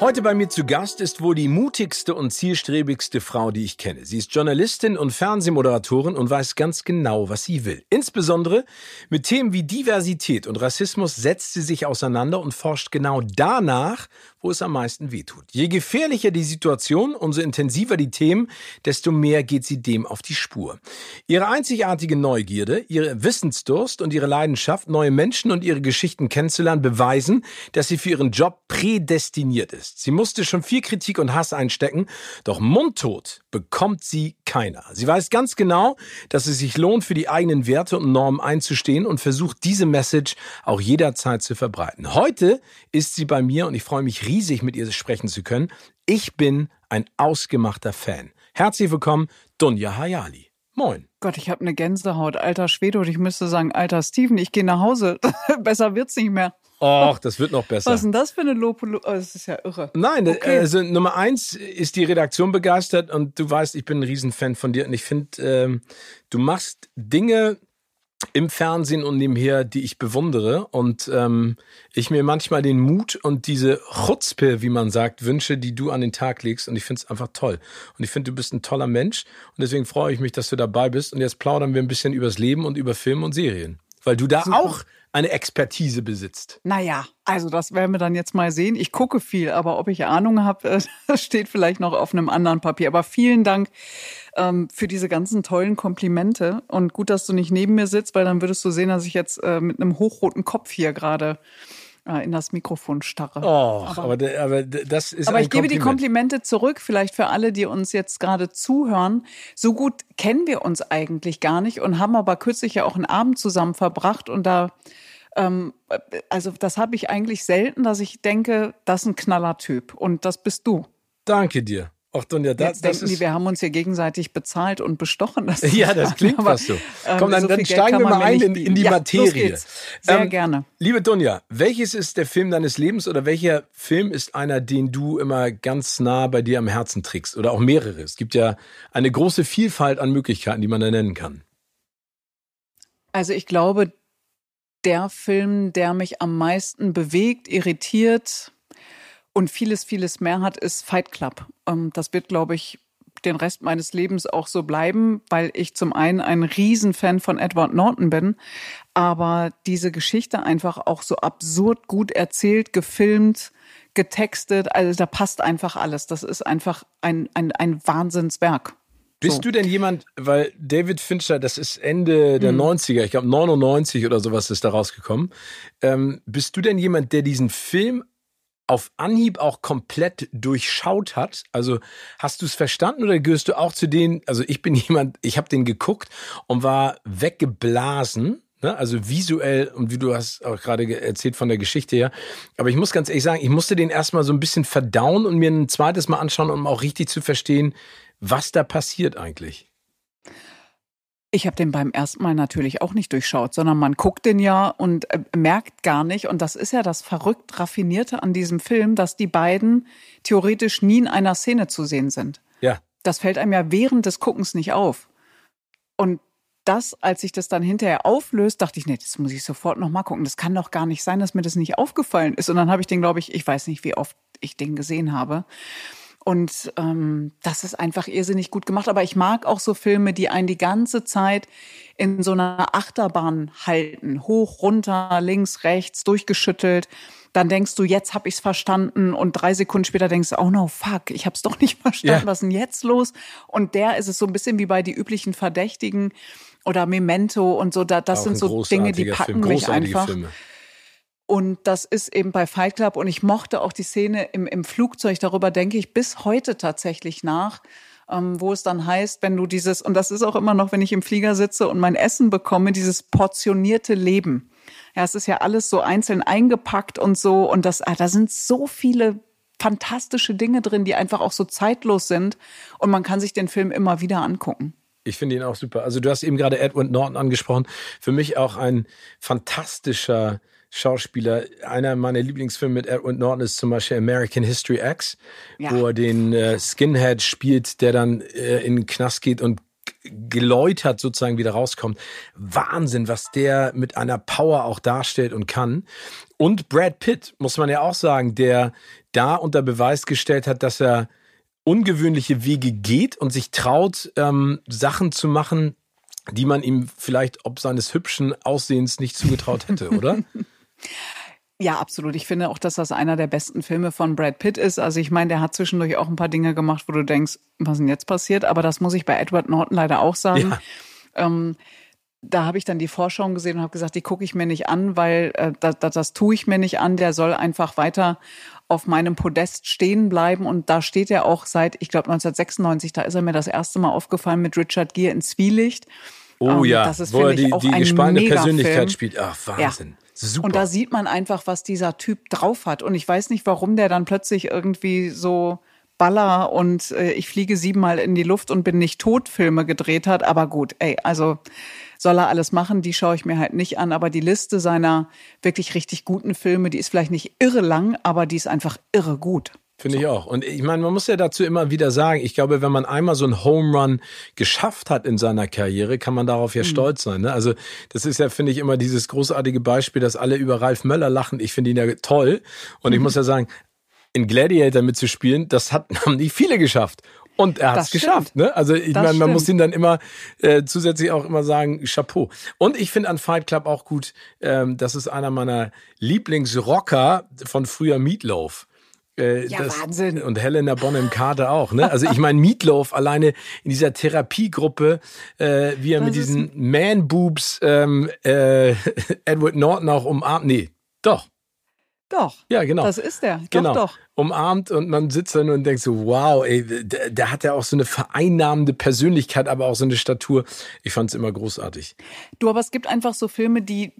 Heute bei mir zu Gast ist wohl die mutigste und zielstrebigste Frau, die ich kenne. Sie ist Journalistin und Fernsehmoderatorin und weiß ganz genau, was sie will. Insbesondere mit Themen wie Diversität und Rassismus setzt sie sich auseinander und forscht genau danach, wo es am meisten wehtut. Je gefährlicher die Situation, umso intensiver die Themen, desto mehr geht sie dem auf die Spur. Ihre einzigartige Neugierde, ihre Wissensdurst und ihre Leidenschaft, neue Menschen und ihre Geschichten kennenzulernen, beweisen, dass sie für ihren Job prädestiniert ist. Sie musste schon viel Kritik und Hass einstecken, doch mundtot bekommt sie keiner. Sie weiß ganz genau, dass es sich lohnt, für die eigenen Werte und Normen einzustehen und versucht, diese Message auch jederzeit zu verbreiten. Heute ist sie bei mir und ich freue mich riesig, mit ihr sprechen zu können. Ich bin ein ausgemachter Fan. Herzlich willkommen, Dunja Hayali. Moin. Gott, ich habe eine Gänsehaut. Alter Schwede und ich müsste sagen, alter Steven, ich gehe nach Hause. Besser wird's nicht mehr. Och, das wird noch besser. Was ist denn das für eine Lob? Oh, das ist ja irre. Nein, okay. also Nummer eins ist die Redaktion begeistert und du weißt, ich bin ein Riesenfan von dir und ich finde, ähm, du machst Dinge, im Fernsehen und nebenher, die ich bewundere und ähm, ich mir manchmal den Mut und diese Chutzpe, wie man sagt, wünsche, die du an den Tag legst und ich finde es einfach toll. Und ich finde, du bist ein toller Mensch und deswegen freue ich mich, dass du dabei bist und jetzt plaudern wir ein bisschen übers Leben und über Film und Serien. Weil du da Super. auch eine Expertise besitzt. Naja, also das werden wir dann jetzt mal sehen. Ich gucke viel, aber ob ich Ahnung habe, das steht vielleicht noch auf einem anderen Papier. Aber vielen Dank ähm, für diese ganzen tollen Komplimente und gut, dass du nicht neben mir sitzt, weil dann würdest du sehen, dass ich jetzt äh, mit einem hochroten Kopf hier gerade äh, in das Mikrofon starre. Oh, aber, aber, aber das ist Aber ich gebe die Komplimente zurück, vielleicht für alle, die uns jetzt gerade zuhören. So gut kennen wir uns eigentlich gar nicht und haben aber kürzlich ja auch einen Abend zusammen verbracht und da ähm, also das habe ich eigentlich selten, dass ich denke, das ist ein Knallertyp und das bist du. Danke dir. Ach, Donja, das, Jetzt denken die, wir haben uns hier gegenseitig bezahlt und bestochen. Das ja, das klingt fast so. Komm, dann, so dann steigen wir mal ein in, in, die ja, Materie. Sehr ähm, gerne. Liebe Donja, welches ist der Film deines Lebens oder welcher Film ist einer, den du immer ganz nah bei dir am Herzen trägst? Oder auch mehrere? Es gibt ja eine große Vielfalt an Möglichkeiten, die man da nennen kann. Also ich glaube, der Film, der mich am meisten bewegt, irritiert, und vieles, vieles mehr hat, ist Fight Club. Ähm, das wird, glaube ich, den Rest meines Lebens auch so bleiben, weil ich zum einen ein Riesenfan von Edward Norton bin, aber diese Geschichte einfach auch so absurd gut erzählt, gefilmt, getextet, also da passt einfach alles. Das ist einfach ein, ein, ein Wahnsinnswerk. Bist so. du denn jemand, weil David Fincher, das ist Ende der mhm. 90er, ich glaube 99 oder sowas ist da rausgekommen. Ähm, bist du denn jemand, der diesen Film auf Anhieb auch komplett durchschaut hat? Also hast du es verstanden oder gehörst du auch zu denen, also ich bin jemand, ich habe den geguckt und war weggeblasen, ne? also visuell und wie du hast auch gerade erzählt von der Geschichte her. Aber ich muss ganz ehrlich sagen, ich musste den erstmal so ein bisschen verdauen und mir ein zweites Mal anschauen, um auch richtig zu verstehen, was da passiert eigentlich. Ich habe den beim ersten Mal natürlich auch nicht durchschaut, sondern man guckt den ja und äh, merkt gar nicht. Und das ist ja das verrückt raffinierte an diesem Film, dass die beiden theoretisch nie in einer Szene zu sehen sind. Ja. Das fällt einem ja während des Guckens nicht auf. Und das, als sich das dann hinterher auflöst, dachte ich, nee, das muss ich sofort nochmal gucken. Das kann doch gar nicht sein, dass mir das nicht aufgefallen ist. Und dann habe ich den, glaube ich, ich weiß nicht, wie oft ich den gesehen habe. Und ähm, das ist einfach irrsinnig gut gemacht. Aber ich mag auch so Filme, die einen die ganze Zeit in so einer Achterbahn halten. Hoch, runter, links, rechts, durchgeschüttelt. Dann denkst du, jetzt hab ich's verstanden. Und drei Sekunden später denkst du, oh no, fuck, ich hab's doch nicht verstanden. Ja. Was ist denn jetzt los? Und der ist es so ein bisschen wie bei die üblichen Verdächtigen oder Memento und so. Da, das auch sind so Dinge, die packen Film, mich einfach. Filme. Und das ist eben bei Fight Club. Und ich mochte auch die Szene im, im Flugzeug. Darüber denke ich bis heute tatsächlich nach, ähm, wo es dann heißt, wenn du dieses, und das ist auch immer noch, wenn ich im Flieger sitze und mein Essen bekomme, dieses portionierte Leben. Ja, es ist ja alles so einzeln eingepackt und so. Und das, ah, da sind so viele fantastische Dinge drin, die einfach auch so zeitlos sind. Und man kann sich den Film immer wieder angucken. Ich finde ihn auch super. Also du hast eben gerade Edward Norton angesprochen. Für mich auch ein fantastischer Schauspieler. Einer meiner Lieblingsfilme mit Edward Norton ist zum Beispiel American History X, ja. wo er den äh, Skinhead spielt, der dann äh, in den Knast geht und geläutert sozusagen wieder rauskommt. Wahnsinn, was der mit einer Power auch darstellt und kann. Und Brad Pitt, muss man ja auch sagen, der da unter Beweis gestellt hat, dass er ungewöhnliche Wege geht und sich traut, ähm, Sachen zu machen, die man ihm vielleicht ob seines hübschen Aussehens nicht zugetraut hätte, oder? Ja, absolut. Ich finde auch, dass das einer der besten Filme von Brad Pitt ist. Also ich meine, der hat zwischendurch auch ein paar Dinge gemacht, wo du denkst, was ist denn jetzt passiert? Aber das muss ich bei Edward Norton leider auch sagen. Ja. Ähm, da habe ich dann die Vorschau gesehen und habe gesagt, die gucke ich mir nicht an, weil äh, das, das, das tue ich mir nicht an. Der soll einfach weiter auf meinem Podest stehen bleiben. Und da steht er auch seit, ich glaube, 1996, da ist er mir das erste Mal aufgefallen mit Richard Gere in Zwielicht. Oh ähm, ja, das ist, wo er die, die gespannte Persönlichkeit spielt. Ach, Wahnsinn. Ja. Super. Und da sieht man einfach, was dieser Typ drauf hat. Und ich weiß nicht, warum der dann plötzlich irgendwie so Baller und äh, ich fliege siebenmal in die Luft und bin nicht tot Filme gedreht hat. Aber gut, ey, also soll er alles machen, die schaue ich mir halt nicht an. Aber die Liste seiner wirklich richtig guten Filme, die ist vielleicht nicht irre lang, aber die ist einfach irre gut. Finde ich auch. Und ich meine, man muss ja dazu immer wieder sagen, ich glaube, wenn man einmal so einen Home Run geschafft hat in seiner Karriere, kann man darauf ja mhm. stolz sein. Ne? Also das ist ja, finde ich, immer dieses großartige Beispiel, dass alle über Ralf Möller lachen. Ich finde ihn ja toll. Und mhm. ich muss ja sagen, in Gladiator mitzuspielen, das hat, haben nicht viele geschafft. Und er hat es geschafft. Ne? Also ich meine, man muss ihn dann immer äh, zusätzlich auch immer sagen, Chapeau. Und ich finde an Fight Club auch gut, ähm, das ist einer meiner Lieblingsrocker von früher Meatloaf. Äh, ja, das, Wahnsinn. Und Helena Bonham Carter auch. Ne? Also ich meine, Meatloaf alleine in dieser Therapiegruppe, äh, wie er das mit diesen Man-Boobs ähm, äh, Edward Norton auch umarmt. Nee, doch. Doch. Ja, genau. Das ist der. Doch, genau. doch. Umarmt und man sitzt dann und denkt so, wow, ey, der, der hat ja auch so eine vereinnahmende Persönlichkeit, aber auch so eine Statur. Ich fand es immer großartig. Du, aber es gibt einfach so Filme, die,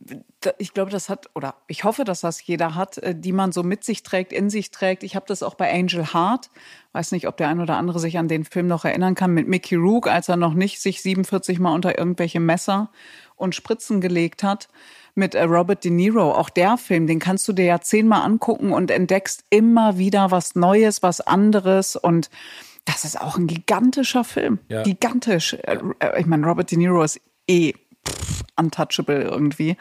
ich glaube, das hat, oder ich hoffe, dass das jeder hat, äh, die man so mit sich trägt, in sich trägt. Ich habe das auch bei Angel Heart. Weiß nicht, ob der ein oder andere sich an den Film noch erinnern kann, mit Mickey Rook, als er noch nicht sich 47 Mal unter irgendwelche Messer und Spritzen gelegt hat mit äh, Robert De Niro. Auch der Film, den kannst du dir ja zehnmal angucken und entdeckst immer wieder was Neues, was anderes und das ist auch ein gigantischer Film. Ja. Gigantisch. Äh, äh, ich meine, Robert De Niro ist eh pff, untouchable irgendwie.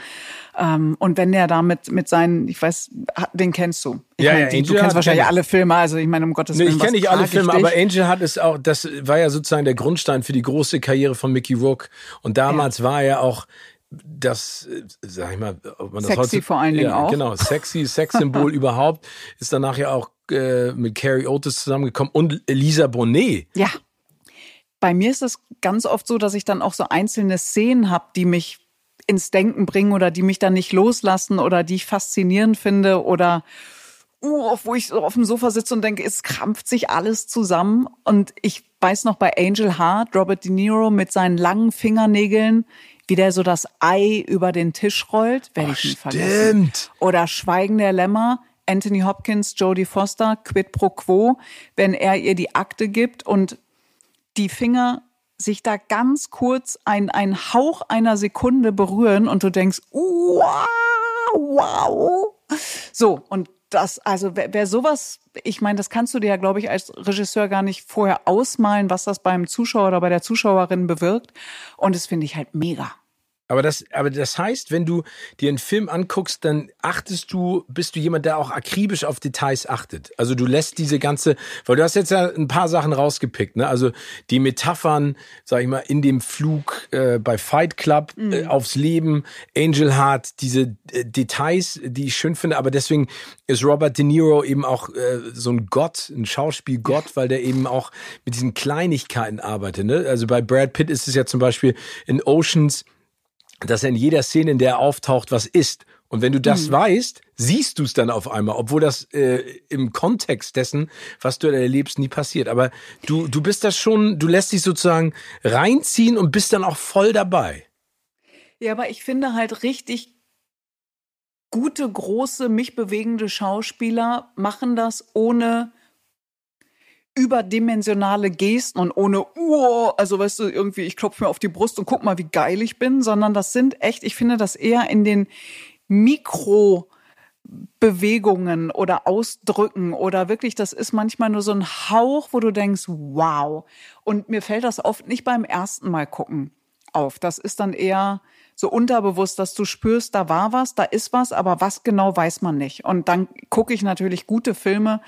Ähm, und wenn der da mit, seinen, ich weiß, den kennst du. Ich ja, meine, ja, die, du kennst wahrscheinlich alle Filme, also ich meine, um Gottes Willen. Nee, ich kenne nicht alle Filme, aber Angel hat es auch, das war ja sozusagen der Grundstein für die große Karriere von Mickey Rourke. Und damals ja. war er auch das, sag ich mal, ob man das sexy heute, vor allen Dingen ja, auch. Genau, sexy, Sexsymbol überhaupt, ist danach ja auch äh, mit Carrie Otis zusammengekommen und Elisa Bonet. Ja. Bei mir ist es ganz oft so, dass ich dann auch so einzelne Szenen habe, die mich ins Denken bringen oder die mich dann nicht loslassen oder die ich faszinierend finde oder uh, wo ich so auf dem Sofa sitze und denke, es krampft sich alles zusammen. Und ich weiß noch bei Angel Heart, Robert De Niro mit seinen langen Fingernägeln, wie der so das Ei über den Tisch rollt, werde ich nie vergessen. Oder Schweigen der Lämmer, Anthony Hopkins, Jodie Foster, Quid pro Quo, wenn er ihr die Akte gibt und die Finger sich da ganz kurz ein, ein Hauch einer Sekunde berühren und du denkst, wow, wow. So, und das, also wer, wer sowas, ich meine, das kannst du dir ja, glaube ich, als Regisseur gar nicht vorher ausmalen, was das beim Zuschauer oder bei der Zuschauerin bewirkt. Und das finde ich halt mega. Aber das, aber das heißt, wenn du dir einen Film anguckst, dann achtest du, bist du jemand, der auch akribisch auf Details achtet. Also du lässt diese ganze, weil du hast jetzt ja ein paar Sachen rausgepickt, ne? Also die Metaphern, sag ich mal, in dem Flug äh, bei Fight Club mhm. äh, aufs Leben, Angel Heart, diese äh, Details, die ich schön finde. Aber deswegen ist Robert De Niro eben auch äh, so ein Gott, ein Schauspielgott, weil der eben auch mit diesen Kleinigkeiten arbeitet. Ne? Also bei Brad Pitt ist es ja zum Beispiel in Oceans dass er in jeder Szene, in der er auftaucht, was isst Und wenn du das mhm. weißt, siehst du es dann auf einmal, obwohl das äh, im Kontext dessen, was du erlebst, nie passiert. Aber du, du bist das schon, du lässt dich sozusagen reinziehen und bist dann auch voll dabei. Ja, aber ich finde halt richtig gute, große, mich bewegende Schauspieler machen das ohne überdimensionale Gesten und ohne, oh, also weißt du, irgendwie, ich klopfe mir auf die Brust und guck mal, wie geil ich bin, sondern das sind echt, ich finde das eher in den Mikrobewegungen oder Ausdrücken oder wirklich, das ist manchmal nur so ein Hauch, wo du denkst, wow. Und mir fällt das oft nicht beim ersten Mal gucken auf. Das ist dann eher so unterbewusst, dass du spürst, da war was, da ist was, aber was genau weiß man nicht. Und dann gucke ich natürlich gute Filme,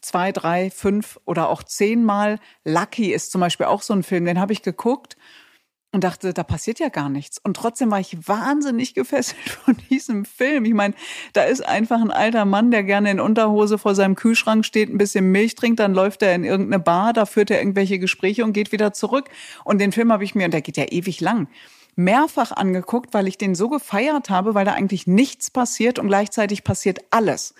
zwei, drei, fünf oder auch zehnmal. Lucky ist zum Beispiel auch so ein Film, den habe ich geguckt und dachte, da passiert ja gar nichts. Und trotzdem war ich wahnsinnig gefesselt von diesem Film. Ich meine, da ist einfach ein alter Mann, der gerne in Unterhose vor seinem Kühlschrank steht, ein bisschen Milch trinkt, dann läuft er in irgendeine Bar, da führt er irgendwelche Gespräche und geht wieder zurück. Und den Film habe ich mir, und der geht ja ewig lang, mehrfach angeguckt, weil ich den so gefeiert habe, weil da eigentlich nichts passiert und gleichzeitig passiert alles.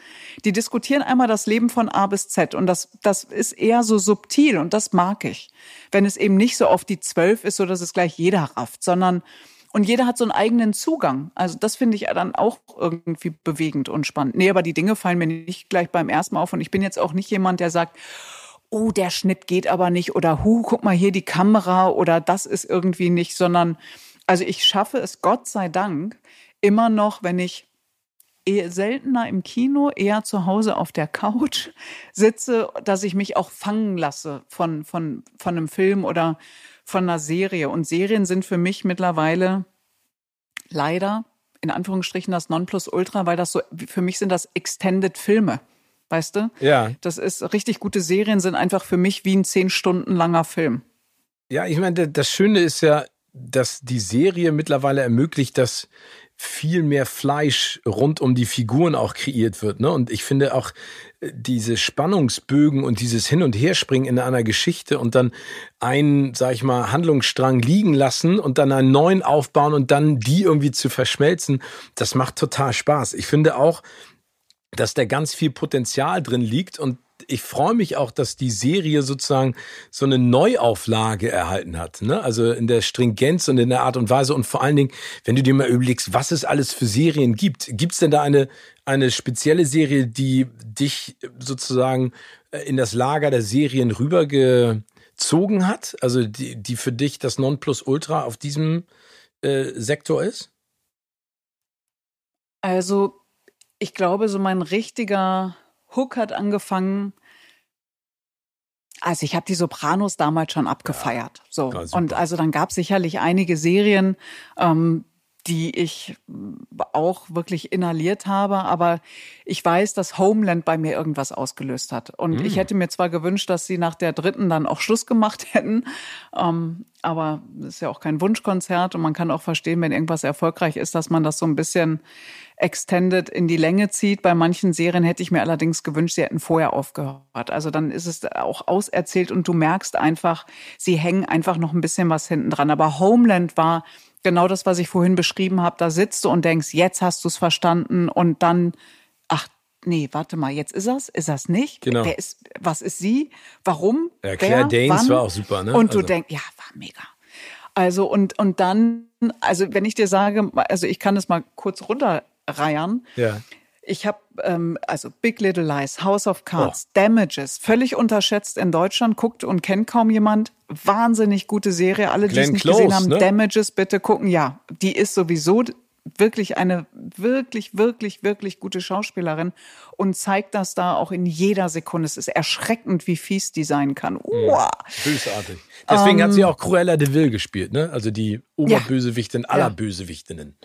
Die diskutieren einmal das Leben von A bis Z und das, das ist eher so subtil und das mag ich. Wenn es eben nicht so auf die Zwölf ist, so dass es gleich jeder rafft, sondern und jeder hat so einen eigenen Zugang. Also das finde ich dann auch irgendwie bewegend und spannend. Nee, aber die Dinge fallen mir nicht gleich beim ersten Mal auf und ich bin jetzt auch nicht jemand, der sagt, oh, der Schnitt geht aber nicht oder hu, guck mal hier die Kamera oder das ist irgendwie nicht, sondern also ich schaffe es, Gott sei Dank, immer noch, wenn ich eher seltener im Kino, eher zu Hause auf der Couch sitze, dass ich mich auch fangen lasse von, von, von einem Film oder von einer Serie. Und Serien sind für mich mittlerweile leider in Anführungsstrichen das Nonplusultra, weil das so, für mich sind das Extended Filme. Weißt du? Ja. Das ist richtig gute Serien sind einfach für mich wie ein zehn Stunden langer Film. Ja, ich meine, das Schöne ist ja, dass die Serie mittlerweile ermöglicht, dass viel mehr Fleisch rund um die Figuren auch kreiert wird. Ne? Und ich finde auch äh, diese Spannungsbögen und dieses Hin- und Herspringen in einer Geschichte und dann einen, sag ich mal, Handlungsstrang liegen lassen und dann einen neuen aufbauen und dann die irgendwie zu verschmelzen, das macht total Spaß. Ich finde auch, dass da ganz viel Potenzial drin liegt und ich freue mich auch, dass die Serie sozusagen so eine Neuauflage erhalten hat. Ne? Also in der Stringenz und in der Art und Weise. Und vor allen Dingen, wenn du dir mal überlegst, was es alles für Serien gibt. Gibt es denn da eine, eine spezielle Serie, die dich sozusagen äh, in das Lager der Serien rübergezogen hat? Also die, die für dich das Nonplusultra auf diesem äh, Sektor ist? Also ich glaube, so mein richtiger Hook hat angefangen. Also ich habe die Sopranos damals schon abgefeiert. Ja, so. Und also dann gab es sicherlich einige Serien, ähm, die ich auch wirklich inhaliert habe, aber ich weiß, dass Homeland bei mir irgendwas ausgelöst hat. Und mm. ich hätte mir zwar gewünscht, dass sie nach der dritten dann auch Schluss gemacht hätten, ähm, aber das ist ja auch kein Wunschkonzert und man kann auch verstehen, wenn irgendwas erfolgreich ist, dass man das so ein bisschen extended in die Länge zieht. Bei manchen Serien hätte ich mir allerdings gewünscht, sie hätten vorher aufgehört. Also dann ist es auch auserzählt und du merkst einfach, sie hängen einfach noch ein bisschen was hinten dran. Aber Homeland war genau das, was ich vorhin beschrieben habe. Da sitzt du und denkst, jetzt hast du es verstanden und dann, ach, nee, warte mal, jetzt ist er's, ist er's nicht? Genau. Wer ist, was ist sie? Warum? Ja, Claire Wer, Danes wann? war auch super, ne? Und du also. denkst, ja, war mega. Also und und dann, also wenn ich dir sage, also ich kann das mal kurz runterreiern. Ja. Ich habe ähm, also Big Little Lies, House of Cards, oh. Damages, völlig unterschätzt in Deutschland, guckt und kennt kaum jemand. Wahnsinnig gute Serie. Alle, die es nicht Close, gesehen haben, ne? Damages bitte gucken. Ja, die ist sowieso wirklich eine wirklich, wirklich, wirklich gute Schauspielerin und zeigt das da auch in jeder Sekunde. Es ist erschreckend, wie fies die sein kann. Wow. Bösartig. Deswegen um, hat sie ähm, auch Cruella de Vil gespielt, ne? Also die Oberbösewichtin ja. aller Bösewichtinnen.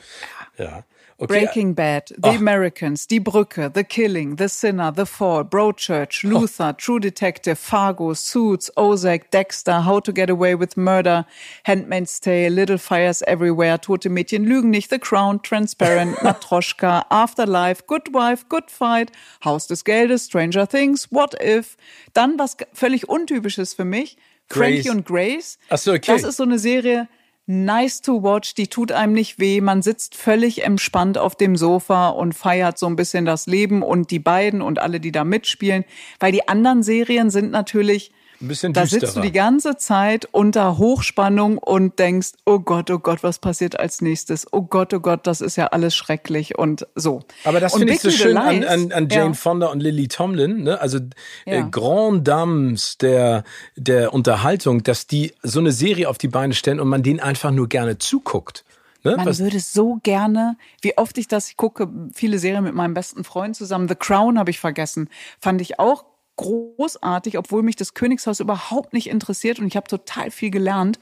Ja. Okay. Breaking Bad, The Ach. Americans, Die Brücke, The Killing, The Sinner, The Fall, Broadchurch, Luther, oh. True Detective, Fargo, Suits, Ozark, Dexter, How to Get Away with Murder, Handmaid's Tale, Little Fires Everywhere, Tote Mädchen lügen nicht, The Crown, Transparent, Matroschka, Afterlife, Good Wife, Good Fight, Haus des Geldes, Stranger Things, What If. Dann was völlig untypisches für mich, Grace. Frankie und Grace. Ach so, okay. Das ist so eine Serie, nice to watch, die tut einem nicht weh, man sitzt völlig entspannt auf dem Sofa und feiert so ein bisschen das Leben und die beiden und alle, die da mitspielen, weil die anderen Serien sind natürlich ein bisschen da düsterer. sitzt du die ganze Zeit unter Hochspannung und denkst, oh Gott, oh Gott, was passiert als nächstes? Oh Gott, oh Gott, das ist ja alles schrecklich und so. Aber das finde ich so schön an, an, an Jane ja. Fonda und Lily Tomlin, ne? also äh, Ja. Grand Dames der, der Unterhaltung, dass die so eine Serie auf die Beine stellen und man denen einfach nur gerne zuguckt. Ne? Man Was, würde so gerne, wie oft ich das gucke, viele Serien mit meinem besten Freund zusammen. The Crown habe ich vergessen. Fand ich auch großartig, obwohl mich das Königshaus überhaupt nicht interessiert und ich habe total viel gelernt.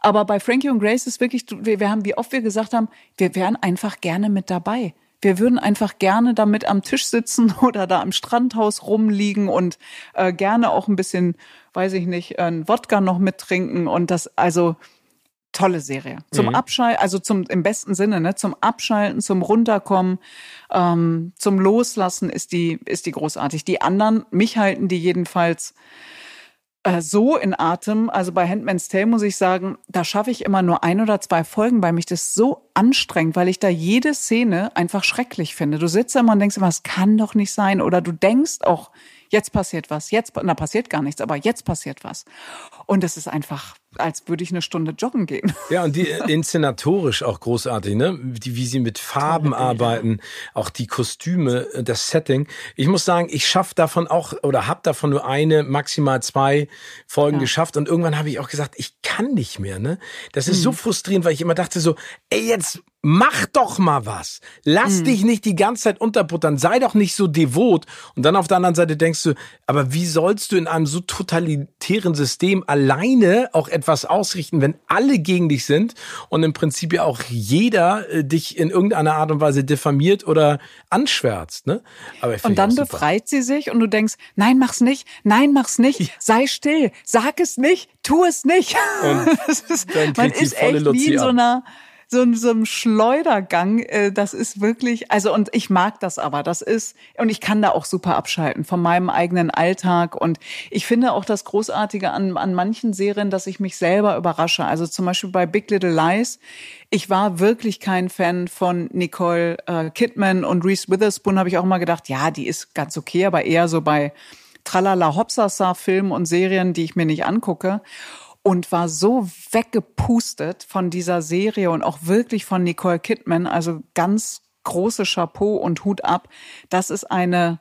Aber bei Frankie und Grace ist wirklich, wir, haben, wie oft wir gesagt haben, wir wären einfach gerne mit dabei. Wir würden einfach gerne damit am Tisch sitzen oder da am Strandhaus rumliegen und äh, gerne auch ein bisschen, weiß ich nicht, ein Wodka noch mittrinken und das, also tolle Serie. Zum Mhm. Abschalten, also zum im besten Sinne, ne, zum Abschalten, zum Runterkommen, ähm, zum Loslassen ist die ist die großartig. Die anderen, mich halten die jedenfalls äh, so in Atem. Also bei Handmaid's Tale muss ich sagen, da schaffe ich immer nur ein oder zwei Folgen, weil mich das so anstrengt, weil ich da jede Szene einfach schrecklich finde. Du sitzt da immer und denkst immer, es kann doch nicht sein. Oder du denkst auch, jetzt passiert was, jetzt, na passiert gar nichts, aber jetzt passiert was. Und es ist einfach, als würde ich eine Stunde joggen gehen. Ja, und die äh, inszenatorisch auch großartig, ne? Die, wie sie mit Farben arbeiten, auch die Kostüme, äh, das Setting. Ich muss sagen, ich schaff davon auch oder hab davon nur eine, maximal zwei Folgen Ja. geschafft. Und irgendwann habe ich auch gesagt, ich kann nicht mehr, ne? Das ist Mhm. so frustrierend, weil ich immer dachte so, ey, jetzt mach doch mal was. Lass Mhm. dich nicht die ganze Zeit unterbuttern. Sei doch nicht so devot. Und dann auf der anderen Seite denkst du, aber wie sollst du in einem so totalitären System alleine auch etwas ausrichten, wenn alle gegen dich sind und im Prinzip ja auch jeder äh, dich in irgendeiner Art und Weise diffamiert oder anschwärzt, ne? Aber Und dann befreit sie sich und du denkst, nein, mach's nicht, nein, mach's nicht, sei still, sag es nicht, tu es nicht. Und Das ist, man ist echt Luzi wie in so ab. So, so einem Schleudergang, äh, das ist wirklich, also und ich mag das aber, das ist, und ich kann da auch super abschalten von meinem eigenen Alltag. Und ich finde auch das Großartige an, an manchen Serien, dass ich mich selber überrasche, also zum Beispiel bei Big Little Lies, ich war wirklich kein Fan von Nicole äh, Kidman und Reese Witherspoon, habe ich auch mal gedacht, ja, die ist ganz okay, aber eher so bei Tralala Hopsasa Filmen und Serien, die ich mir nicht angucke und war so weggepustet von dieser Serie und auch wirklich von Nicole Kidman, also ganz große Chapeau und Hut ab. Das ist eine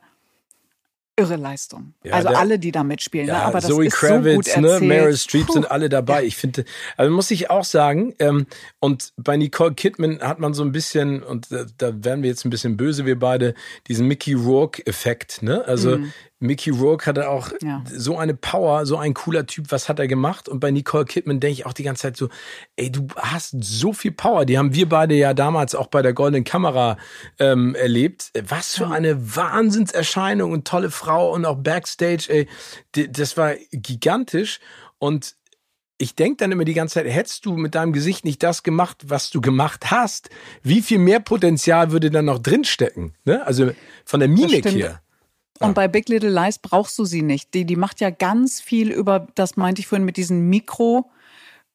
irre Leistung. Ja, also der- alle, die da mitspielen, ne? Ja, aber das Zoe ist so Kravitz, gut ne, erzählt. Meryl Streep Puh. sind alle dabei. Ich finde, also muss ich auch sagen, ähm, und bei Nicole Kidman hat man so ein bisschen, und da, da werden wir jetzt ein bisschen böse, wir beide, diesen Mickey Rourke-Effekt, ne? Also Mickey Rourke hatte auch. Ja. so eine Power, so ein cooler Typ, was hat er gemacht? Und bei Nicole Kidman denke ich auch die ganze Zeit so, ey, du hast so viel Power. Die haben wir beide ja damals auch bei der Goldenen Kamera ähm, erlebt. Was für eine Wahnsinnserscheinung und tolle Frau und auch Backstage, ey, das war gigantisch. Und ich denke dann immer die ganze Zeit, hättest du mit deinem Gesicht nicht das gemacht, was du gemacht hast, wie viel mehr Potenzial würde dann noch drinstecken? Ne? Also von der Mimik her. Und bei Big Little Lies brauchst du sie nicht. Die, die macht ja ganz viel über, das meinte ich vorhin mit diesen Mikro,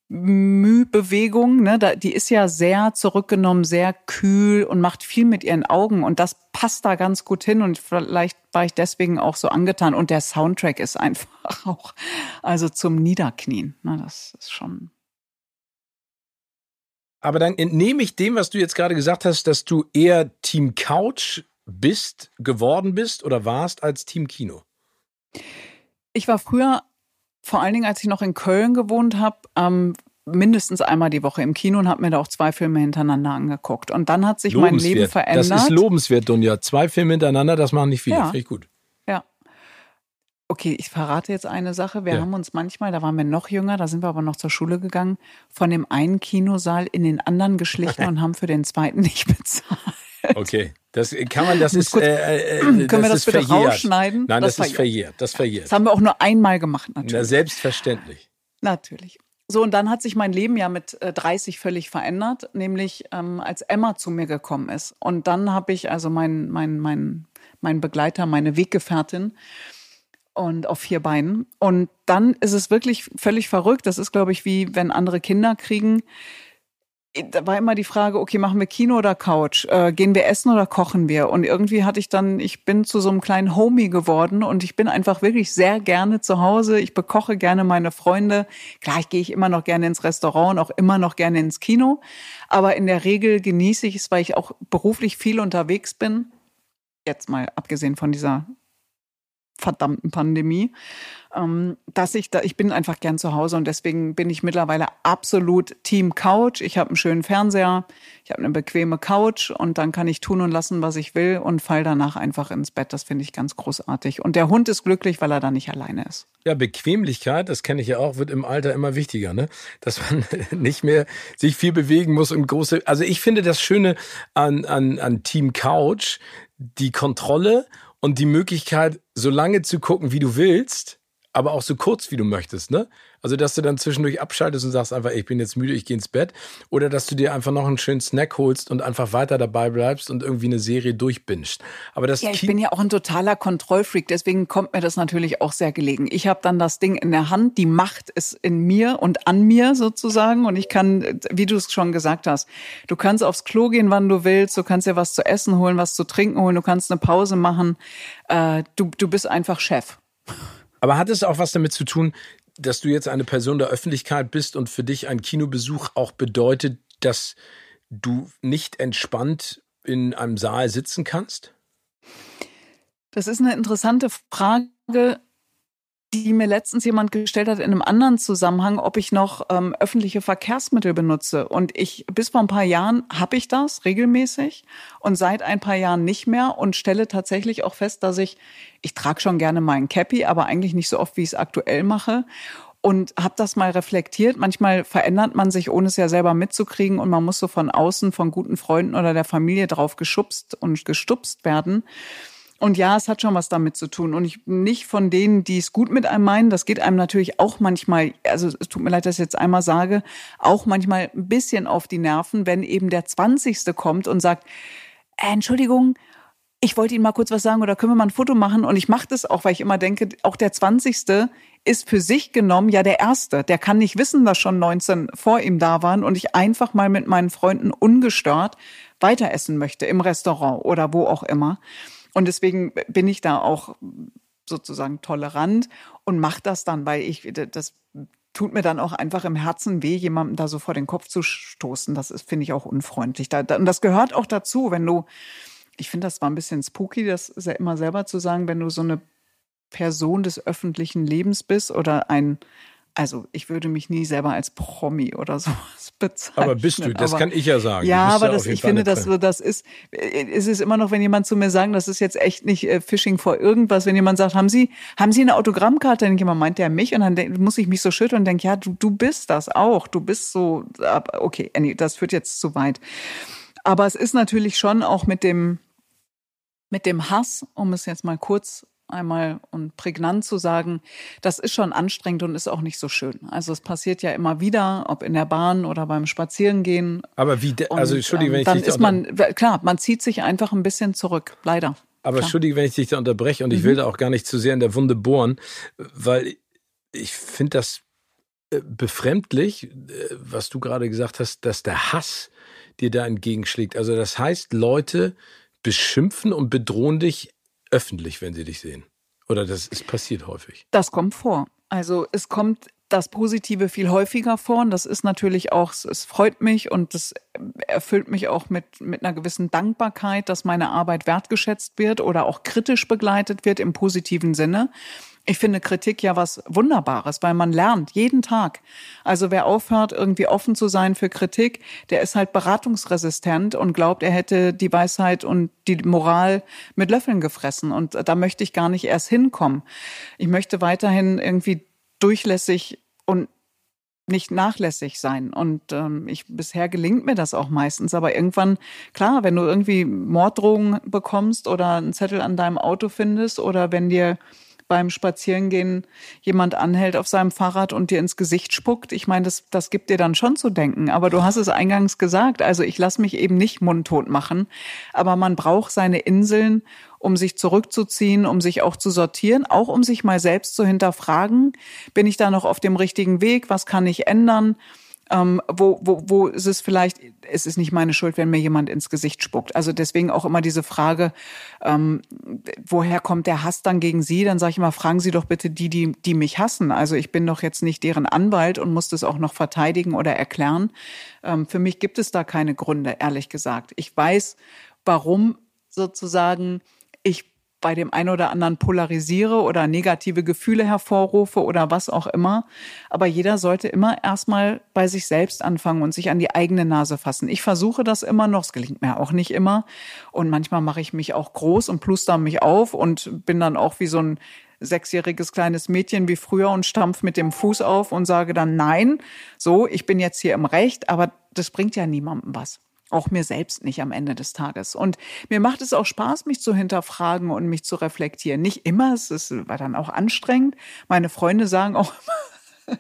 Mühbewegung, ne, da, die ist ja sehr zurückgenommen, sehr kühl und macht viel mit ihren Augen. Und das passt da ganz gut hin. Und vielleicht war ich deswegen auch so angetan. Und der Soundtrack ist einfach auch, also zum Niederknien, ne, das ist schon. Aber dann entnehme ich dem, was du jetzt gerade gesagt hast, dass du eher Team Couch bist, geworden bist oder warst als Team Kino. Ich war früher, vor allen Dingen als ich noch in Köln gewohnt habe, ähm, mindestens einmal die Woche im Kino und habe mir da auch zwei Filme hintereinander angeguckt. Und dann hat sich mein Leben verändert. Das ist lobenswert, Dunja. Zwei Filme hintereinander, das machen nicht viele. Ja. Finde ich gut. Ja. Okay, ich verrate jetzt eine Sache. Wir Ja. haben uns manchmal, da waren wir noch jünger, da sind wir aber noch zur Schule gegangen, von dem einen Kinosaal in den anderen geschlichen und haben für den zweiten nicht bezahlt. Okay. Das kann man, das ist, kurz- äh, äh, Können wir das ist bitte verjährt. rausschneiden? Nein, das, Das ist verjährt. Das verjährt. Das haben wir auch nur einmal gemacht, Na, natürlich. selbstverständlich. Natürlich. So, und dann hat sich mein Leben ja mit äh, 30 völlig verändert, nämlich ähm, als Emma zu mir gekommen ist. Und dann habe ich also mein, mein, mein, mein Begleiter, meine Weggefährtin und auf vier Beinen. Und dann ist es wirklich völlig verrückt. Das ist, glaube ich, wie wenn andere Kinder kriegen. Da war immer die Frage, okay, machen wir Kino oder Couch? Äh, gehen wir essen oder kochen wir? Und irgendwie hatte ich dann, ich bin zu so einem kleinen Homie geworden und ich bin einfach wirklich sehr gerne zu Hause. Ich bekoche gerne meine Freunde. Klar, ich gehe ich immer noch gerne ins Restaurant und auch immer noch gerne ins Kino. Aber in der Regel genieße ich es, weil ich auch beruflich viel unterwegs bin. Jetzt mal abgesehen von dieser verdammten Pandemie, ähm, dass ich da, ich bin einfach gern zu Hause und deswegen bin ich mittlerweile absolut Team Couch. Ich habe einen schönen Fernseher, ich habe eine bequeme Couch und dann kann ich tun und lassen, was ich will und fall danach einfach ins Bett. Das finde ich ganz großartig. Und der Hund ist glücklich, weil er da nicht alleine ist. Ja, Bequemlichkeit, das kenne ich ja auch, wird im Alter immer wichtiger, ne? Dass man nicht mehr sich viel bewegen muss und große. Also ich finde das Schöne an, an, an Team Couch, die Kontrolle und die Möglichkeit, so lange zu gucken, wie du willst, aber auch so kurz, wie du möchtest, ne? Also, dass du dann zwischendurch abschaltest und sagst einfach, ich bin jetzt müde, ich gehe ins Bett. Oder dass du dir einfach noch einen schönen Snack holst und einfach weiter dabei bleibst und irgendwie eine Serie durchbingst. Aber das ja, ich bin ja auch ein totaler Kontrollfreak, deswegen kommt mir das natürlich auch sehr gelegen. Ich habe dann das Ding in der Hand, die Macht ist in mir und an mir sozusagen und ich kann, wie du es schon gesagt hast, du kannst aufs Klo gehen, wann du willst, du kannst dir was zu essen holen, was zu trinken holen, du kannst eine Pause machen. Äh, du, du bist einfach Chef. Aber hat es auch was damit zu tun, dass du jetzt eine Person der Öffentlichkeit bist und für dich ein Kinobesuch auch bedeutet, dass du nicht entspannt in einem Saal sitzen kannst? Das ist eine interessante Frage die mir letztens jemand gestellt hat in einem anderen Zusammenhang, ob ich noch ähm, öffentliche Verkehrsmittel benutze. Und ich, bis vor ein paar Jahren habe ich das regelmäßig und seit ein paar Jahren nicht mehr und stelle tatsächlich auch fest, dass ich, ich trage schon gerne meinen Cappy, aber eigentlich nicht so oft, wie ich es aktuell mache. Und habe das mal reflektiert. Manchmal verändert man sich, ohne es ja selber mitzukriegen. Und man muss so von außen, von guten Freunden oder der Familie drauf geschubst und gestupst werden. Und ja, es hat schon was damit zu tun. Und ich nicht von denen, die es gut mit einem meinen. Das geht einem natürlich auch manchmal, also es tut mir leid, dass ich jetzt einmal sage, auch manchmal ein bisschen auf die Nerven, wenn eben der Zwanzigste kommt und sagt, äh, Entschuldigung, ich wollte Ihnen mal kurz was sagen oder können wir mal ein Foto machen? Und ich mache das auch, weil ich immer denke, auch der Zwanzigste ist für sich genommen ja der Erste. Der kann nicht wissen, dass schon 19 vor ihm da waren und ich einfach mal mit meinen Freunden ungestört weiter essen möchte im Restaurant oder wo auch immer. Und deswegen bin ich da auch sozusagen tolerant und mache das dann, weil ich das tut mir dann auch einfach im Herzen weh, jemandem da so vor den Kopf zu stoßen. Das finde ich, auch unfreundlich. Da, da, und das gehört auch dazu, wenn du, ich finde, das war ein bisschen spooky, das ja immer selber zu sagen, wenn du so eine Person des öffentlichen Lebens bist oder ein also ich würde mich nie selber als Promi oder sowas bezeichnen. Aber bist du, das aber, kann ich ja sagen. Ja, aber das, ich finde, dass das ist, es ist immer noch, wenn jemand zu mir sagt, das ist jetzt echt nicht äh, Phishing vor irgendwas, wenn jemand sagt, haben Sie, haben Sie eine Autogrammkarte? Dann immer, meint der mich? Und dann denk, muss ich mich so schütteln und denke, ja, du, du bist das auch. Du bist so, okay, das führt jetzt zu weit. Aber es ist natürlich schon auch mit dem, mit dem Hass, um es jetzt mal kurz einmal und prägnant zu sagen, das ist schon anstrengend und ist auch nicht so schön. Also es passiert ja immer wieder, ob in der Bahn oder beim Spazierengehen. Aber wie, also Entschuldige, wenn ich dann dich ist man klar, man zieht sich einfach ein bisschen zurück, leider. Aber Entschuldige, wenn ich dich da unterbreche und mhm. ich will da auch gar nicht zu sehr in der Wunde bohren, weil ich finde das äh, befremdlich, äh, was du gerade gesagt hast, dass der Hass dir da entgegenschlägt. Also das heißt, Leute beschimpfen und bedrohen dich öffentlich, wenn sie dich sehen. Oder das ist passiert häufig. Das kommt vor. Also es kommt das Positive viel häufiger vor und das ist natürlich auch, es freut mich und das erfüllt mich auch mit, mit einer gewissen Dankbarkeit, dass meine Arbeit wertgeschätzt wird oder auch kritisch begleitet wird im positiven Sinne. Ich finde Kritik ja was Wunderbares, weil man lernt jeden Tag. Also wer aufhört, irgendwie offen zu sein für Kritik, der ist halt beratungsresistent und glaubt, er hätte die Weisheit und die Moral mit Löffeln gefressen. Und da möchte ich gar nicht erst hinkommen. Ich möchte weiterhin irgendwie durchlässig und nicht nachlässig sein. Und ähm, ich bisher gelingt mir das auch meistens. Aber irgendwann, klar, wenn du irgendwie Morddrohungen bekommst oder einen Zettel an deinem Auto findest oder wenn dir beim Spazierengehen jemand anhält auf seinem Fahrrad und dir ins Gesicht spuckt. Ich meine, das, das gibt dir dann schon zu denken. Aber du hast es eingangs gesagt. Also ich lasse mich eben nicht mundtot machen. Aber man braucht seine Inseln, um sich zurückzuziehen, um sich auch zu sortieren, auch um sich mal selbst zu hinterfragen. Bin ich da noch auf dem richtigen Weg? Was kann ich ändern? Ähm, wo, wo, wo ist es vielleicht, es ist nicht meine Schuld, wenn mir jemand ins Gesicht spuckt. Also deswegen auch immer diese Frage, ähm, woher kommt der Hass dann gegen Sie? Dann sage ich immer, fragen Sie doch bitte die, die, die mich hassen. Also ich bin doch jetzt nicht deren Anwalt und muss das auch noch verteidigen oder erklären. Ähm, für mich gibt es da keine Gründe, ehrlich gesagt. Ich weiß, warum sozusagen ich bei dem einen oder anderen polarisiere oder negative Gefühle hervorrufe oder was auch immer. Aber jeder sollte immer erstmal bei sich selbst anfangen und sich an die eigene Nase fassen. Ich versuche das immer noch, es gelingt mir auch nicht immer. Und manchmal mache ich mich auch groß und pluster mich auf und bin dann auch wie so ein sechsjähriges kleines Mädchen wie früher und stampf mit dem Fuß auf und sage dann nein, so, ich bin jetzt hier im Recht, aber das bringt ja niemandem was. Auch mir selbst nicht am Ende des Tages. Und mir macht es auch Spaß, mich zu hinterfragen und mich zu reflektieren. Nicht immer, es ist, war dann auch anstrengend. Meine Freunde sagen auch immer,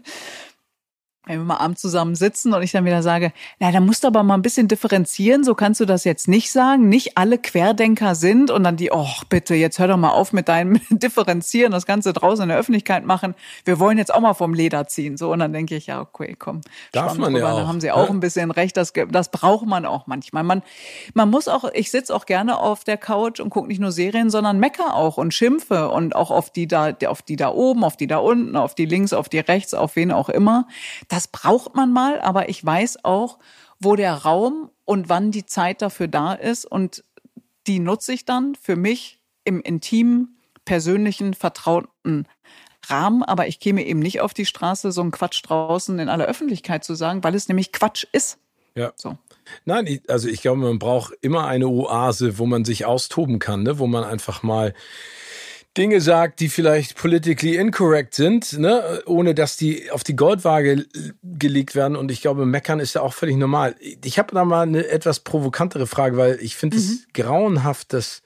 wenn wir mal abends zusammen sitzen und ich dann wieder sage, na, da musst du aber mal ein bisschen differenzieren, so kannst du das jetzt nicht sagen. Nicht alle Querdenker sind und dann die, oh, bitte, jetzt hör doch mal auf mit deinem Differenzieren, das Ganze draußen in der Öffentlichkeit machen. Wir wollen jetzt auch mal vom Leder ziehen. So, und dann denke ich, ja, okay, komm. Darf man ja auch. Da haben sie auch ein bisschen recht, das, das braucht man auch manchmal. Man, man muss auch, ich sitze auch gerne auf der Couch und gucke nicht nur Serien, sondern mecker auch und schimpfe und auch auf die da, auf die da oben, auf die da unten, auf die links, auf die rechts, auf wen auch immer. Das braucht man mal, aber ich weiß auch, wo der Raum und wann die Zeit dafür da ist und die nutze ich dann für mich im intimen, persönlichen, vertrauten Rahmen, aber ich käme eben nicht auf die Straße, so einen Quatsch draußen in aller Öffentlichkeit zu sagen, weil es nämlich Quatsch ist. Ja. So. Nein, also ich glaube, man braucht immer eine Oase, wo man sich austoben kann, ne? wo man einfach mal Dinge sagt, die vielleicht politically incorrect sind, ne, ohne dass die auf die Goldwaage gelegt werden. Und ich glaube, meckern ist ja auch völlig normal. Ich habe da mal eine etwas provokantere Frage, weil ich finde es mhm. grauenhaft, dass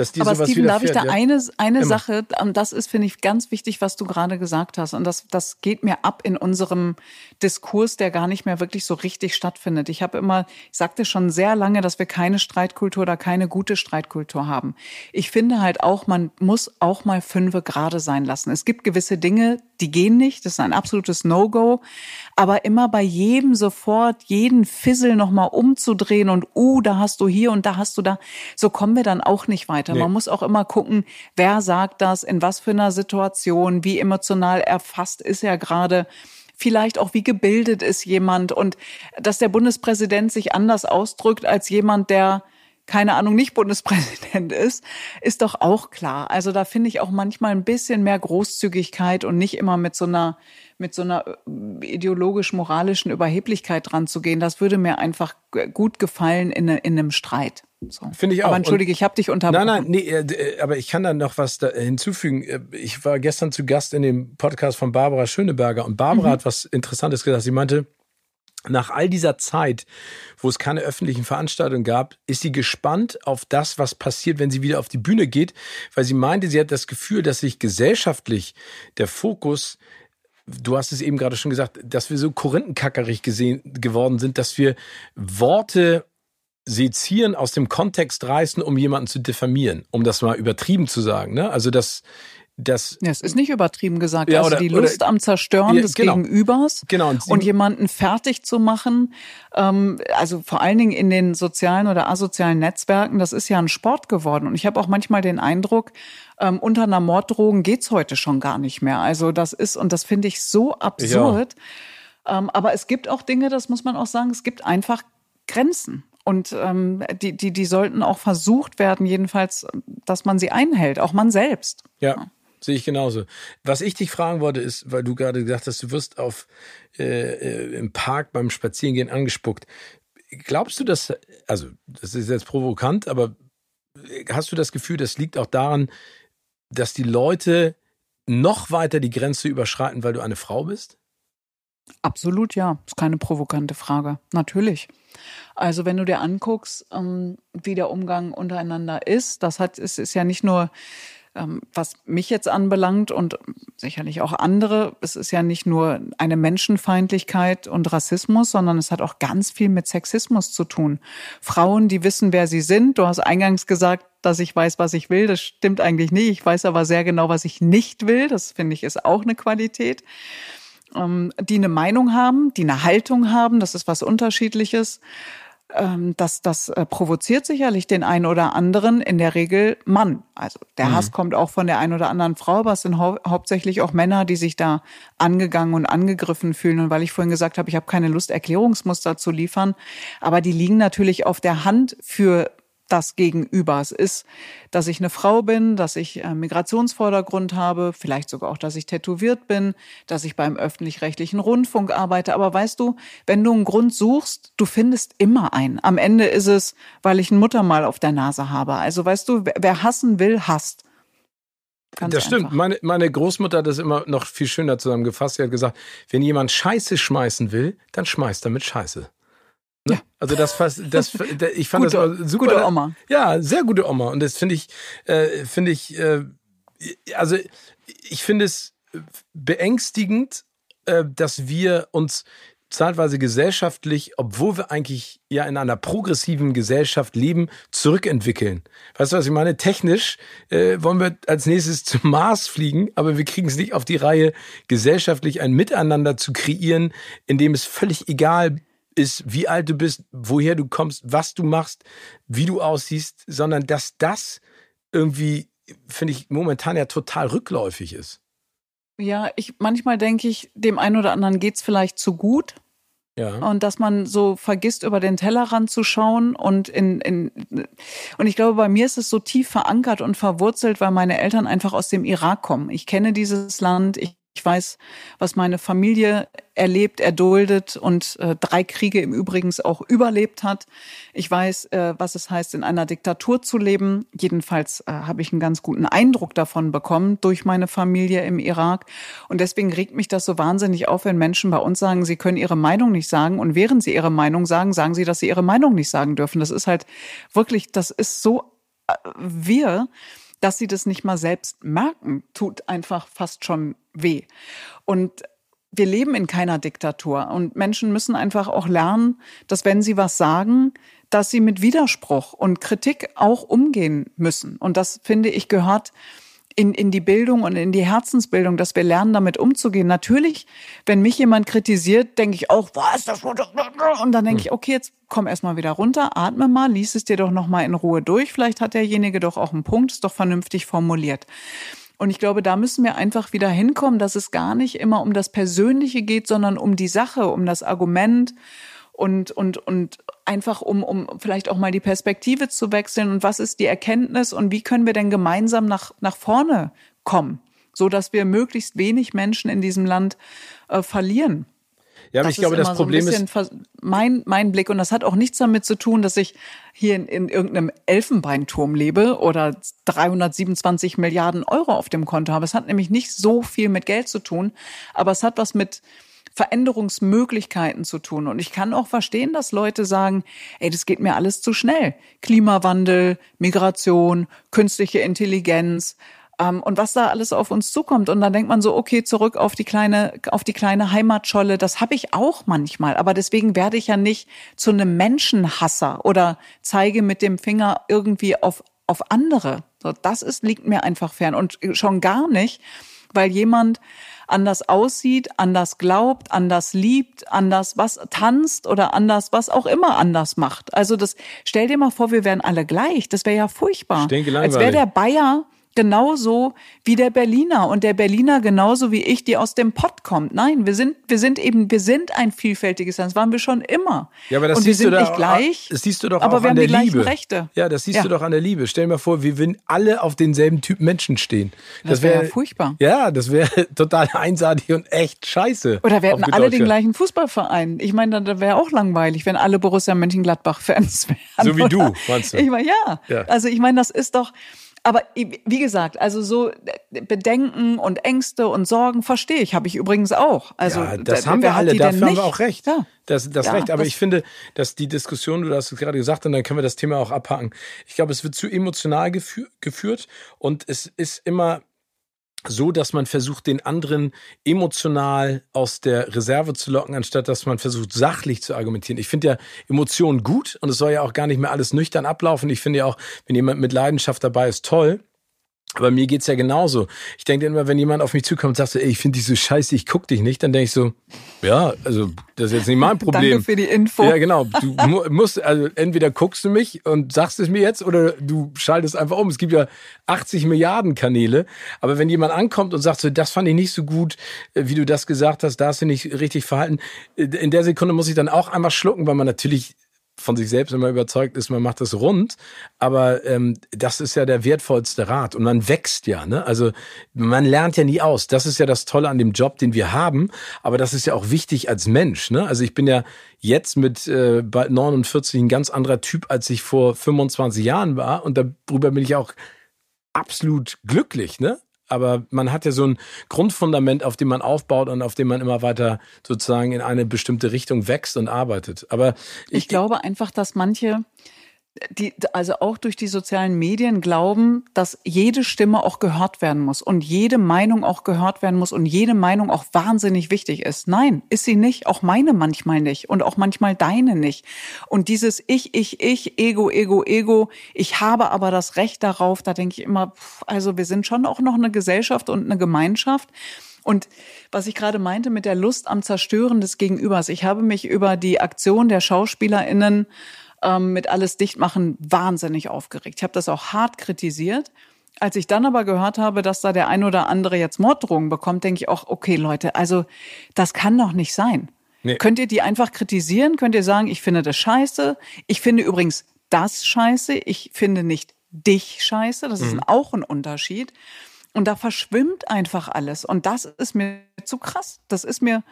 dass dir Aber Steven, darf ich da ja? eine, eine Sache, und das ist, finde ich, ganz wichtig, was du gerade gesagt hast. Und das, das geht mir ab in unserem Diskurs, der gar nicht mehr wirklich so richtig stattfindet. Ich habe immer, ich sagte schon sehr lange, dass wir keine Streitkultur oder keine gute Streitkultur haben. Ich finde halt auch, man muss auch mal fünfe gerade sein lassen. Es gibt gewisse Dinge, die gehen nicht. Das ist ein absolutes No-Go. Aber immer bei jedem sofort jeden Fissel nochmal umzudrehen und, uh, da hast du hier und da hast du da. So kommen wir dann auch nicht weiter. Nee. Man muss auch immer gucken, wer sagt das, in was für einer Situation, wie emotional erfasst ist er gerade vielleicht auch, wie gebildet ist jemand und dass der Bundespräsident sich anders ausdrückt als jemand, der keine Ahnung, nicht Bundespräsident ist, ist doch auch klar. Also da finde ich auch manchmal ein bisschen mehr Großzügigkeit und nicht immer mit so einer, mit so einer äh, ideologisch-moralischen Überheblichkeit dran zu gehen. Das würde mir einfach gut gefallen in, in einem Streit. So. Finde ich auch. Aber entschuldige, ich habe dich unterbrochen. Nein, nein, nee, äh, aber ich kann da noch was da hinzufügen. Äh, ich war gestern zu Gast in dem Podcast von Barbara Schöneberger und Barbara mhm. hat was Interessantes gesagt. Sie meinte, nach all dieser Zeit, wo es keine öffentlichen Veranstaltungen gab, ist sie gespannt auf das, was passiert, wenn sie wieder auf die Bühne geht, weil sie meinte, sie hat das Gefühl, dass sich gesellschaftlich der Fokus du hast es eben gerade schon gesagt, dass wir so korinthenkackerig gesehen geworden sind, dass wir Worte sezieren, aus dem Kontext reißen, um jemanden zu diffamieren, um das mal übertrieben zu sagen. Ne? Also dass das ja, es ist nicht übertrieben gesagt. Ja, also die Lust oder, am Zerstören ja, des genau, Gegenübers genau, und, und, jemanden fertig zu machen, ähm, also vor allen Dingen in den sozialen oder asozialen Netzwerken, das ist ja ein Sport geworden. Und ich habe auch manchmal den Eindruck, ähm, unter einer Morddrohung geht's heute schon gar nicht mehr. Also das ist, und das finde ich so absurd. Ähm, aber es gibt auch Dinge, das muss man auch sagen, es gibt einfach Grenzen. Und ähm, die, die, die sollten auch versucht werden, jedenfalls, dass man sie einhält, auch man selbst. ja. ja. Sehe ich genauso. Was ich dich fragen wollte, ist, weil du gerade gesagt hast, du wirst auf äh, äh, im Park beim Spazierengehen angespuckt. Glaubst du, dass, also das ist jetzt provokant, aber hast du das Gefühl, das liegt auch daran, dass die Leute noch weiter die Grenze überschreiten, weil du eine Frau bist? Absolut ja, ist keine provokante Frage. Natürlich. Also wenn du dir anguckst, ähm, wie der Umgang untereinander ist, das hat, es ist ja nicht nur was mich jetzt anbelangt und sicherlich auch andere, es ist ja nicht nur eine Menschenfeindlichkeit und Rassismus, sondern es hat auch ganz viel mit Sexismus zu tun. Frauen, die wissen, wer sie sind. Du hast eingangs gesagt, dass ich weiß, was ich will. Das stimmt eigentlich nicht. Ich weiß aber sehr genau, was ich nicht will. Das finde ich ist auch eine Qualität. ähm, die eine Meinung haben, die eine Haltung haben, das ist was Unterschiedliches. Ähm, das, das äh, provoziert sicherlich den einen oder anderen, in der Regel Mann. Also der mhm. Hass kommt auch von der einen oder anderen Frau, aber es sind hau hauptsächlich auch Männer, die sich da angegangen und angegriffen fühlen. Und weil ich vorhin gesagt habe, ich habe keine Lust, Erklärungsmuster zu liefern, aber die liegen natürlich auf der Hand für das Gegenüber. Es ist, dass ich eine Frau bin, dass ich äh, Migrationsvordergrund habe, vielleicht sogar auch, dass ich tätowiert bin, dass ich beim öffentlich-rechtlichen Rundfunk arbeite. Aber weißt du, wenn du einen Grund suchst, du findest immer einen. Am Ende ist es, weil ich ein Muttermal auf der Nase habe. Also weißt du, wer hassen will, hasst. Ganz das stimmt. Meine, meine Großmutter hat das immer noch viel schöner zusammengefasst. Sie hat gesagt, wenn jemand Scheiße schmeißen will, dann schmeißt er mit Scheiße. Ne? Ja. Also das fast, das, ich fand gute, das super. Gute Oma. Ja, sehr gute Oma. Und das finde ich, äh, finde ich, äh, also ich finde es beängstigend, äh, dass wir uns zeitweise gesellschaftlich, obwohl wir eigentlich ja in einer progressiven Gesellschaft leben, zurückentwickeln. Weißt du, was ich meine? Technisch äh, wollen wir als nächstes zum Mars fliegen, aber wir kriegen es nicht auf die Reihe, gesellschaftlich ein Miteinander zu kreieren, in dem es völlig egal ist, wie alt du bist, woher du kommst, was du machst, wie du aussiehst, sondern dass das irgendwie, finde ich, momentan ja total rückläufig ist. Ja, ich manchmal denke ich, dem einen oder anderen geht es vielleicht zu gut. Ja. Und dass man so vergisst, über den Tellerrand zu schauen und in, in und ich glaube, bei mir ist es so tief verankert und verwurzelt, weil meine Eltern einfach aus dem Irak kommen. Ich kenne dieses Land, ich ich weiß, was meine Familie erlebt, erduldet und äh, drei Kriege im Übrigen auch überlebt hat. Ich weiß, äh, was es heißt, in einer Diktatur zu leben. Jedenfalls äh, habe ich einen ganz guten Eindruck davon bekommen durch meine Familie im Irak. Und deswegen regt mich das so wahnsinnig auf, wenn Menschen bei uns sagen, sie können ihre Meinung nicht sagen. Und während sie ihre Meinung sagen, sagen sie, dass sie ihre Meinung nicht sagen dürfen. Das ist halt wirklich, das ist so äh, wir dass sie das nicht mal selbst merken, tut einfach fast schon weh. Und wir leben in keiner Diktatur und Menschen müssen einfach auch lernen, dass wenn sie was sagen, dass sie mit Widerspruch und Kritik auch umgehen müssen. Und das finde ich gehört in, in die Bildung und in die Herzensbildung, dass wir lernen, damit umzugehen. Natürlich, wenn mich jemand kritisiert, denke ich auch, was, das und dann denke ich, okay, jetzt komm erstmal wieder runter, atme mal, lies es dir doch nochmal in Ruhe durch. Vielleicht hat derjenige doch auch einen Punkt, ist doch vernünftig formuliert. Und ich glaube, da müssen wir einfach wieder hinkommen, dass es gar nicht immer um das Persönliche geht, sondern um die Sache, um das Argument und, und, und einfach um, um vielleicht auch mal die Perspektive zu wechseln und was ist die Erkenntnis und wie können wir denn gemeinsam nach, nach vorne kommen, so dass wir möglichst wenig Menschen in diesem Land äh, verlieren. Ja, aber das ich glaube, das Problem so ist mein mein Blick und das hat auch nichts damit zu tun, dass ich hier in, in irgendeinem Elfenbeinturm lebe oder 327 Milliarden Euro auf dem Konto habe. Es hat nämlich nicht so viel mit Geld zu tun, aber es hat was mit Veränderungsmöglichkeiten zu tun. Und ich kann auch verstehen, dass Leute sagen, ey, das geht mir alles zu schnell. Klimawandel, Migration, künstliche Intelligenz ähm, und was da alles auf uns zukommt. Und dann denkt man so, okay, zurück auf die kleine, auf die kleine Heimatscholle. Das habe ich auch manchmal. Aber deswegen werde ich ja nicht zu einem Menschenhasser oder zeige mit dem Finger irgendwie auf, auf andere. So, das ist, liegt mir einfach fern. Und schon gar nicht, weil jemand anders aussieht, anders glaubt, anders liebt, anders was tanzt oder anders was auch immer anders macht. Also das stell dir mal vor, wir wären alle gleich. Das wäre ja furchtbar. Als wäre der Bayer genauso wie der Berliner und der Berliner genauso wie ich, die aus dem Pott kommt. Nein, wir sind, wir sind eben, wir sind ein vielfältiges Land. Das waren wir schon immer. Ja, aber das und siehst wir sind du nicht gleich. Das siehst du doch aber auch wir an der die Liebe. Rechte. Ja, das siehst ja. du doch an der Liebe. Stell dir mal vor, wir würden alle auf denselben Typ Menschen stehen. Das, das wäre wär, ja furchtbar. Ja, das wäre total einseitig und echt scheiße. Oder wir hätten alle den gleichen Fußballverein. Ich meine, da wäre auch langweilig, wenn alle Borussia Mönchengladbach-Fans wären. So wie du, meinst du? Ich meine, ja. ja. Also ich meine, das ist doch, aber wie gesagt, also so äh, Bedenken und Ängste und Sorgen verstehe ich, habe ich übrigens auch. Also ja, das haben wir alle, dafür haben wir auch recht. Ja. Das, das ja, recht. Aber das ich finde, dass die Diskussion, du hast es gerade gesagt, und dann können wir das Thema auch abhaken. Ich glaube, es wird zu emotional geführt und es ist immer so, dass man versucht, den anderen emotional aus der Reserve zu locken, anstatt dass man versucht, sachlich zu argumentieren. Ich finde ja Emotionen gut und es soll ja auch gar nicht mehr alles nüchtern ablaufen. Ich finde ja auch, wenn jemand mit Leidenschaft dabei ist, toll. Aber mir geht's ja genauso. Ich denke immer, wenn jemand auf mich zukommt und sagt, ey, ich finde dich so scheiße, ich guck dich nicht, dann denke ich so, ja, also das ist jetzt nicht mein Problem. Danke für die Info. Ja, genau. Du musst, also entweder guckst du mich und sagst es mir jetzt oder du schaltest einfach um. Es gibt ja 80 Milliarden Kanäle. Aber wenn jemand ankommt und sagt so, das fand ich nicht so gut, äh, wie du das gesagt hast, da hast du nicht richtig verhalten, äh, in der Sekunde muss ich dann auch einmal schlucken, weil man natürlich von sich selbst immer überzeugt ist, man macht das rund, aber ähm, das ist ja der wertvollste Rat und man wächst ja, ne? Also man lernt ja nie aus. Das ist ja das Tolle an dem Job, den wir haben, aber das ist ja auch wichtig als Mensch, ne? Also ich bin ja jetzt mit äh, bald 49 ein ganz anderer Typ, als ich vor 25 Jahren war und darüber bin ich auch absolut glücklich, ne? Aber man hat ja so ein Grundfundament, auf dem man aufbaut und auf dem man immer weiter sozusagen in eine bestimmte Richtung wächst und arbeitet. Aber ich, ich glaube einfach, dass manche die, also auch durch die sozialen Medien glauben, dass jede Stimme auch gehört werden muss und jede Meinung auch gehört werden muss und jede Meinung auch wahnsinnig wichtig ist. Nein, ist sie nicht. Auch meine manchmal nicht und auch manchmal deine nicht. Und dieses Ich, Ich, Ich, Ego, Ego, Ego, ich habe aber das Recht darauf, da denke ich immer, also wir sind schon auch noch eine Gesellschaft und eine Gemeinschaft. Und was ich gerade meinte mit der Lust am Zerstören des Gegenübers, ich habe mich über die Aktion der SchauspielerInnen ähm, mit alles dichtmachen wahnsinnig aufgeregt. Ich habe das auch hart kritisiert. Als ich dann aber gehört habe, dass da der ein oder andere jetzt Morddrohungen bekommt, denke ich auch, okay Leute, also das kann doch nicht sein. Nee. Könnt ihr die einfach kritisieren? Könnt ihr sagen, ich finde das scheiße? Ich finde übrigens das scheiße. Ich finde nicht dich scheiße. Das ist mhm. auch ein Unterschied. Und da verschwimmt einfach alles. Und das ist mir zu krass. Das ist mir,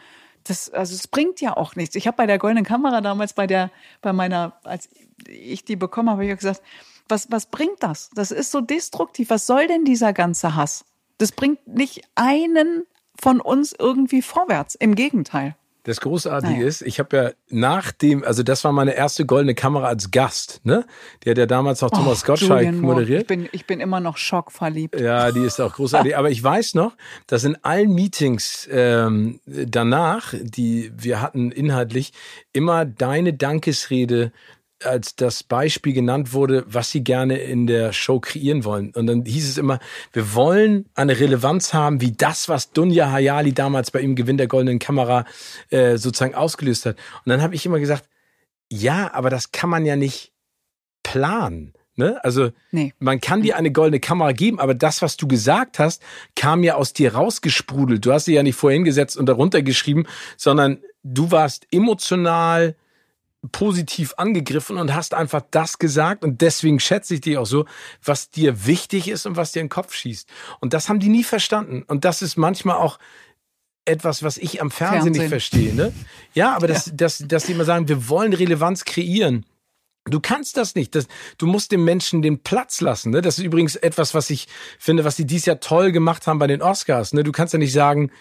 das, also es bringt ja auch nichts. Ich habe bei der goldenen Kamera damals bei der, bei meiner, als ich die bekommen habe, habe ich gesagt, was, was bringt das? Das ist so destruktiv. Was soll denn dieser ganze Hass? Das bringt nicht einen von uns irgendwie vorwärts. Im Gegenteil. Das Großartige naja. ist, ich habe ja nach dem, also das war meine erste goldene Kamera als Gast, ne? Die hat ja damals noch Thomas oh, Gottschalk moderiert. Ich bin, ich bin immer noch schockverliebt. Ja, die ist auch großartig. Aber ich weiß noch, dass in allen Meetings ähm, danach, die wir hatten inhaltlich, immer deine Dankesrede als das Beispiel genannt wurde, was sie gerne in der Show kreieren wollen. Und dann hieß es immer, wir wollen eine Relevanz haben, wie das, was Dunja Hayali damals bei ihm Gewinn der goldenen Kamera äh, sozusagen ausgelöst hat. Und dann habe ich immer gesagt, ja, aber das kann man ja nicht planen. Ne? Also nee. man kann dir eine goldene Kamera geben, aber das, was du gesagt hast, kam ja aus dir rausgesprudelt. Du hast sie ja nicht vorhin gesetzt und darunter geschrieben, sondern du warst emotional, positiv angegriffen und hast einfach das gesagt und deswegen schätze ich dich auch so, was dir wichtig ist und was dir in den Kopf schießt. Und das haben die nie verstanden. Und das ist manchmal auch etwas, was ich am Fernsehen, Fernsehen. nicht verstehe. Ne? Ja, aber das, ja. Das, dass die immer sagen, wir wollen Relevanz kreieren. Du kannst das nicht. Das, du musst dem Menschen den Platz lassen. Ne? Das ist übrigens etwas, was ich finde, was sie dies Jahr toll gemacht haben bei den Oscars. Ne? Du kannst ja nicht sagen,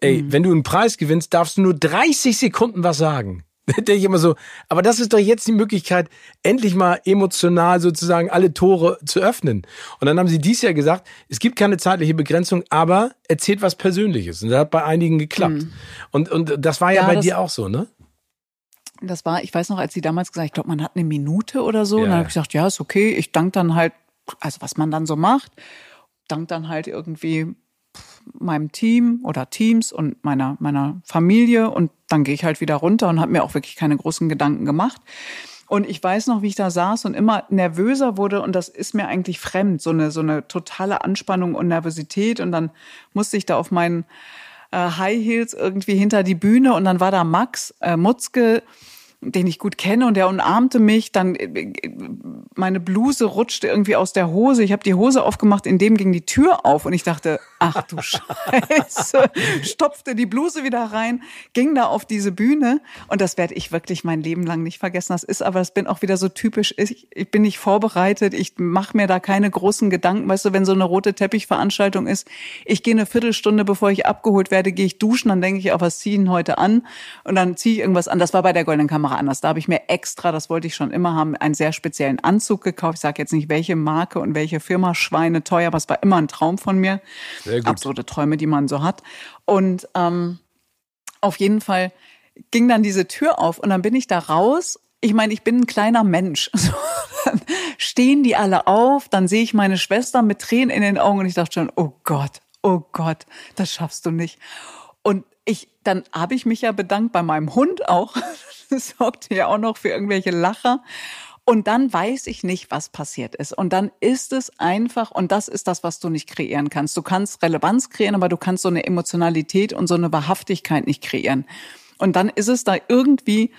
ey, mhm. wenn du einen Preis gewinnst, darfst du nur 30 Sekunden was sagen. denke ich immer so, aber das ist doch jetzt die Möglichkeit, endlich mal emotional sozusagen alle Tore zu öffnen. Und dann haben sie dies Jahr gesagt, es gibt keine zeitliche Begrenzung, aber erzählt was Persönliches. Und das hat bei einigen geklappt. Mhm. Und, und das war ja, ja bei dir auch so, ne? Das war, ich weiß noch, als sie damals gesagt, ich glaube, man hat eine Minute oder so. Ja. Und dann habe ich gesagt, ja, ist okay. Ich danke dann halt, also was man dann so macht, dank dann halt irgendwie meinem Team oder Teams und meiner, meiner Familie und dann gehe ich halt wieder runter und habe mir auch wirklich keine großen Gedanken gemacht. Und ich weiß noch, wie ich da saß und immer nervöser wurde und das ist mir eigentlich fremd, so eine, so eine totale Anspannung und Nervosität und dann musste ich da auf meinen äh, High Heels irgendwie hinter die Bühne und dann war da Max äh, Mutzke, den ich gut kenne und der umarmte mich. Dann äh, meine Bluse rutschte irgendwie aus der Hose. Ich habe die Hose aufgemacht, in dem ging die Tür auf und ich dachte, ach du Scheiße, stopfte die Bluse wieder rein, ging da auf diese Bühne und das werde ich wirklich mein Leben lang nicht vergessen. Das ist aber, das bin auch wieder so typisch. Ich, ich bin nicht vorbereitet. Ich mache mir da keine großen Gedanken. Weißt du, wenn so eine rote Teppichveranstaltung ist, ich gehe eine Viertelstunde, bevor ich abgeholt werde, gehe ich duschen, dann denke ich, auch was ziehen heute an und dann ziehe ich irgendwas an. Das war bei der Goldenen Kamera anders. Da habe ich mir extra, das wollte ich schon immer haben, einen sehr speziellen Anzug gekauft. Ich sage jetzt nicht, welche Marke und welche Firma, Schweine teuer, aber es war immer ein Traum von mir. Absurde Träume, die man so hat. Und ähm, auf jeden Fall ging dann diese Tür auf und dann bin ich da raus ich meine, ich bin ein kleiner Mensch. So, dann stehen die alle auf, dann sehe ich meine Schwester mit Tränen in den Augen und ich dachte schon, oh Gott, oh Gott, das schaffst du nicht. Ich, dann habe ich mich ja bedankt bei meinem Hund auch. Das sorgte ja auch noch für irgendwelche Lacher. Und dann weiß ich nicht, was passiert ist. Und dann ist es einfach, und das ist das, was du nicht kreieren kannst. Du kannst Relevanz kreieren, aber du kannst so eine Emotionalität und so eine Wahrhaftigkeit nicht kreieren. Und dann ist es da irgendwie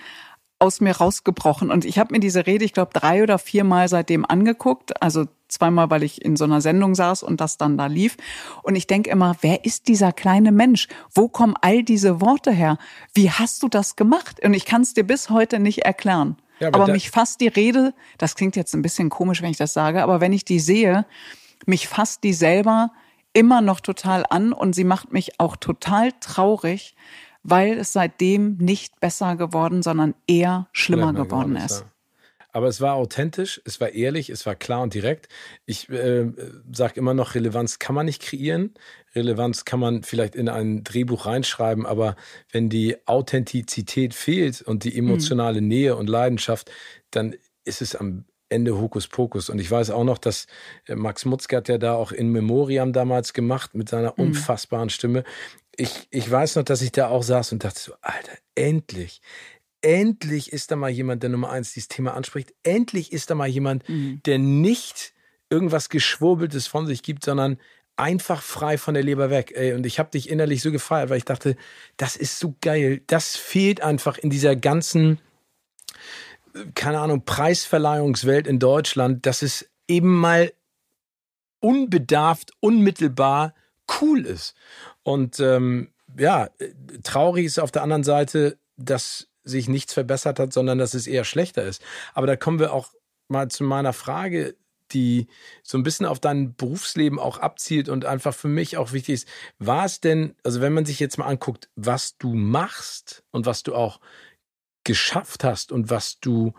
aus mir rausgebrochen. Und ich habe mir diese Rede, ich glaube, drei oder viermal seitdem angeguckt. Also zweimal, weil ich in so einer Sendung saß und das dann da lief. Und ich denke immer, wer ist dieser kleine Mensch? Wo kommen all diese Worte her? Wie hast du das gemacht? Und ich kann es dir bis heute nicht erklären. Ja, aber, aber mich fasst die Rede, das klingt jetzt ein bisschen komisch, wenn ich das sage, aber wenn ich die sehe, mich fasst die selber immer noch total an und sie macht mich auch total traurig, weil es seitdem nicht besser geworden, sondern eher schlimmer, schlimmer geworden ist. Ja. Aber es war authentisch, es war ehrlich, es war klar und direkt. Ich äh, sage immer noch, Relevanz kann man nicht kreieren. Relevanz kann man vielleicht in ein Drehbuch reinschreiben, aber wenn die Authentizität fehlt und die emotionale mhm. Nähe und Leidenschaft, dann ist es am Ende Hokuspokus. Und ich weiß auch noch, dass äh, Max Mutzke hat ja da auch in Memoriam damals gemacht mit seiner mhm. unfassbaren Stimme. Ich, ich weiß noch, dass ich da auch saß und dachte so, Alter, endlich, endlich ist da mal jemand, der Nummer eins dieses Thema anspricht. Endlich ist da mal jemand, mhm. der nicht irgendwas Geschwurbeltes von sich gibt, sondern einfach frei von der Leber weg. Ey, und ich habe dich innerlich so gefeiert, weil ich dachte, das ist so geil. Das fehlt einfach in dieser ganzen, keine Ahnung, Preisverleihungswelt in Deutschland, dass es eben mal unbedarft, unmittelbar cool ist. Und ähm, ja, traurig ist auf der anderen Seite, dass sich nichts verbessert hat, sondern dass es eher schlechter ist. Aber da kommen wir auch mal zu meiner Frage, die so ein bisschen auf dein Berufsleben auch abzielt und einfach für mich auch wichtig ist. War es denn, also wenn man sich jetzt mal anguckt, was du machst und was du auch geschafft hast und was du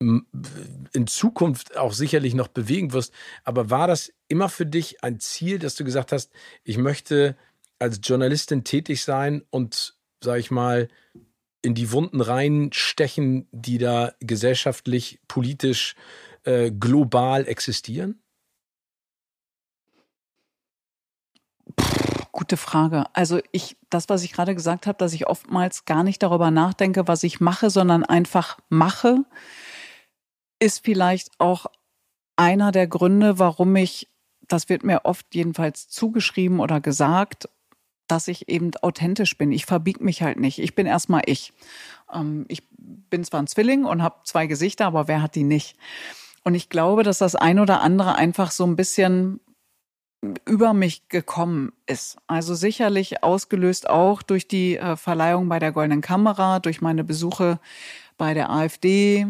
in Zukunft auch sicherlich noch bewegen wirst, aber war das immer für dich ein Ziel, dass du gesagt hast, ich möchte als Journalistin tätig sein und, sag ich mal, in die Wunden reinstechen, die da gesellschaftlich, politisch, äh, global existieren? Gute Frage. Also ich, das, was ich gerade gesagt habe, dass ich oftmals gar nicht darüber nachdenke, was ich mache, sondern einfach mache, ist vielleicht auch einer der Gründe, warum ich, das wird mir oft jedenfalls zugeschrieben oder gesagt, dass ich eben authentisch bin. Ich verbieg mich halt nicht. Ich bin erstmal ich. Ähm, ich bin zwar ein Zwilling und habe zwei Gesichter, aber wer hat die nicht? Und ich glaube, dass das ein oder andere einfach so ein bisschen über mich gekommen ist. Also sicherlich ausgelöst auch durch die äh, Verleihung bei der Goldenen Kamera, durch meine Besuche bei der AfD,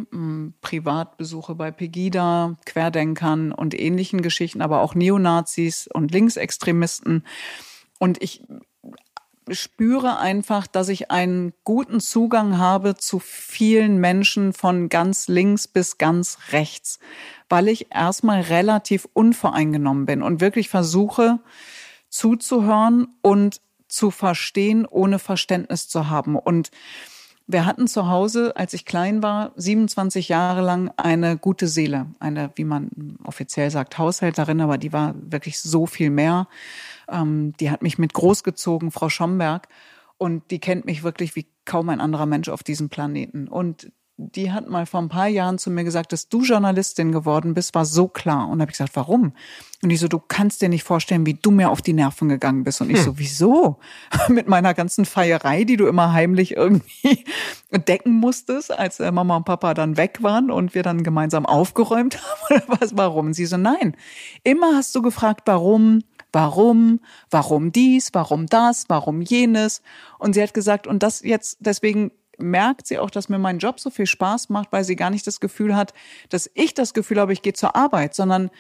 Privatbesuche bei Pegida, Querdenkern und ähnlichen Geschichten, aber auch Neonazis und Linksextremisten. Und ich spüre einfach, dass ich einen guten Zugang habe zu vielen Menschen von ganz links bis ganz rechts, weil ich erstmal relativ unvoreingenommen bin und wirklich versuche zuzuhören und zu verstehen, ohne Verständnis zu haben. Und wir hatten zu Hause, als ich klein war, 27 Jahre lang eine gute Seele. Eine, wie man offiziell sagt, Haushälterin, aber die war wirklich so viel mehr. Ähm, die hat mich mit großgezogen, Frau Schomberg. Und die kennt mich wirklich wie kaum ein anderer Mensch auf diesem Planeten. Und die hat mal vor ein paar Jahren zu mir gesagt, dass du Journalistin geworden bist, war so klar. Und da habe ich gesagt, warum? Und die so, du kannst dir nicht vorstellen, wie du mir auf die Nerven gegangen bist. Und ich hm. so, wieso? Mit meiner ganzen Feierei, die du immer heimlich irgendwie decken musstest, als äh, Mama und Papa dann weg waren und wir dann gemeinsam aufgeräumt haben. Oder was, warum? Und sie so, nein. Immer hast du gefragt, warum, warum, warum dies, warum das, warum jenes. Und sie hat gesagt, und das jetzt, deswegen merkt sie auch, dass mir mein Job so viel Spaß macht, weil sie gar nicht das Gefühl hat, dass ich das Gefühl habe, ich gehe zur Arbeit, sondern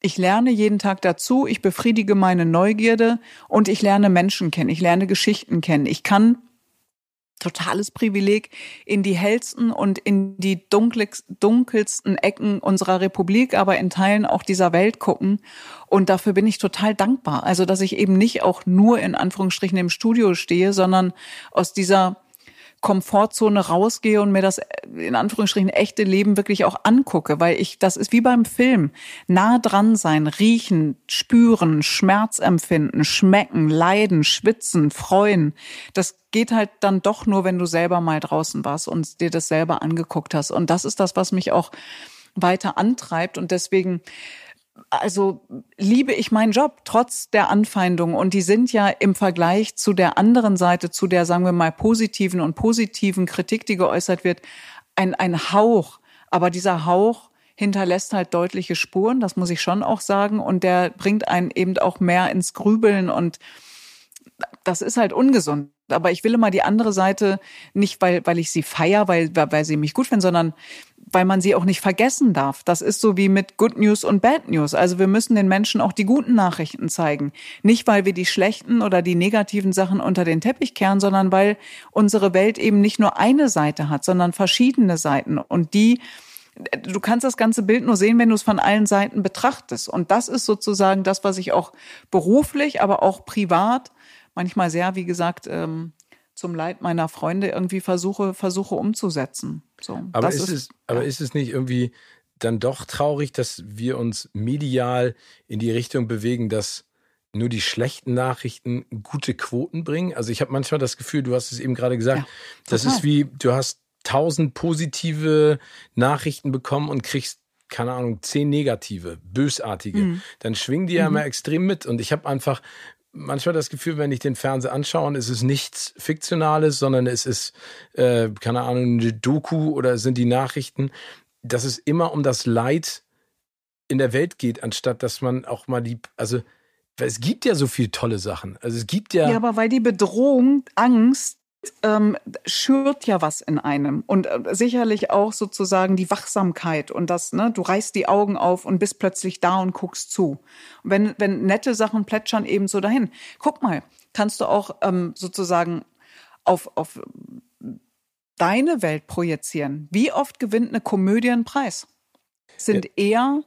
ich lerne jeden Tag dazu, ich befriedige meine Neugierde und ich lerne Menschen kennen, ich lerne Geschichten kennen. Ich kann totales Privileg in die hellsten und in die dunkelsten Ecken unserer Republik, aber in Teilen auch dieser Welt gucken. Und dafür bin ich total dankbar. Also, dass ich eben nicht auch nur in Anführungsstrichen im Studio stehe, sondern aus dieser Komfortzone rausgehe und mir das in Anführungsstrichen echte Leben wirklich auch angucke, weil ich, das ist wie beim Film. Nah dran sein, riechen, spüren, Schmerz empfinden, schmecken, leiden, schwitzen, freuen. Das geht halt dann doch nur, wenn du selber mal draußen warst und dir das selber angeguckt hast. Und das ist das, was mich auch weiter antreibt. Und deswegen also liebe ich meinen Job trotz der Anfeindungen und die sind ja im Vergleich zu der anderen Seite, zu der sagen wir mal positiven und positiven Kritik, die geäußert wird, ein, ein Hauch. Aber dieser Hauch hinterlässt halt deutliche Spuren, das muss ich schon auch sagen und der bringt einen eben auch mehr ins Grübeln und das ist halt ungesund. Aber ich will immer die andere Seite nicht, weil, weil ich sie feier, weil, weil sie mich gut finden, sondern weil man sie auch nicht vergessen darf. Das ist so wie mit Good News und Bad News. Also wir müssen den Menschen auch die guten Nachrichten zeigen. Nicht, weil wir die schlechten oder die negativen Sachen unter den Teppich kehren, sondern weil unsere Welt eben nicht nur eine Seite hat, sondern verschiedene Seiten. Und die, du kannst das ganze Bild nur sehen, wenn du es von allen Seiten betrachtest. Und das ist sozusagen das, was ich auch beruflich, aber auch privat manchmal sehr, wie gesagt, ähm, zum Leid meiner Freunde irgendwie versuche, versuche umzusetzen. So, aber ist, ist, es, aber ist es nicht irgendwie dann doch traurig, dass wir uns medial in die Richtung bewegen, dass nur die schlechten Nachrichten gute Quoten bringen? Also ich habe manchmal das Gefühl, du hast es eben gerade gesagt, ja, das ist wie, du hast tausend positive Nachrichten bekommen und kriegst keine Ahnung, zehn negative, bösartige, mhm. dann schwingen die ja mhm. immer extrem mit. Und ich habe einfach manchmal das Gefühl, wenn ich den Fernseher anschaue, ist es nichts Fiktionales, sondern es ist, äh, keine Ahnung, eine Doku oder sind die Nachrichten, dass es immer um das Leid in der Welt geht, anstatt dass man auch mal die, also es gibt ja so viele tolle Sachen. Also es gibt ja. Ja, aber weil die Bedrohung, Angst, ähm, schürt ja was in einem und äh, sicherlich auch sozusagen die Wachsamkeit und das, ne, du reißt die Augen auf und bist plötzlich da und guckst zu. Und wenn, wenn nette Sachen plätschern eben so dahin. Guck mal, kannst du auch ähm, sozusagen auf, auf deine Welt projizieren. Wie oft gewinnt eine Komödie einen Preis? Sind ja. eher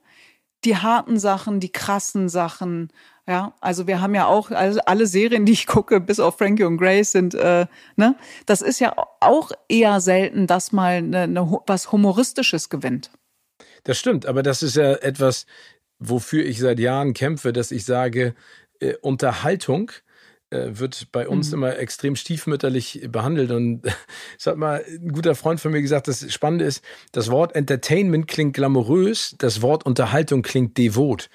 die harten Sachen, die krassen Sachen, ja, also wir haben ja auch also alle Serien, die ich gucke, bis auf Frankie und Grace sind, äh, ne, das ist ja auch eher selten, dass mal ne, ne, was humoristisches gewinnt. Das stimmt, aber das ist ja etwas, wofür ich seit Jahren kämpfe, dass ich sage, äh, Unterhaltung äh, wird bei uns mhm. immer extrem stiefmütterlich behandelt. Und es hat mal ein guter Freund von mir gesagt, das Spannende ist, das Wort Entertainment klingt glamourös, das Wort Unterhaltung klingt devot.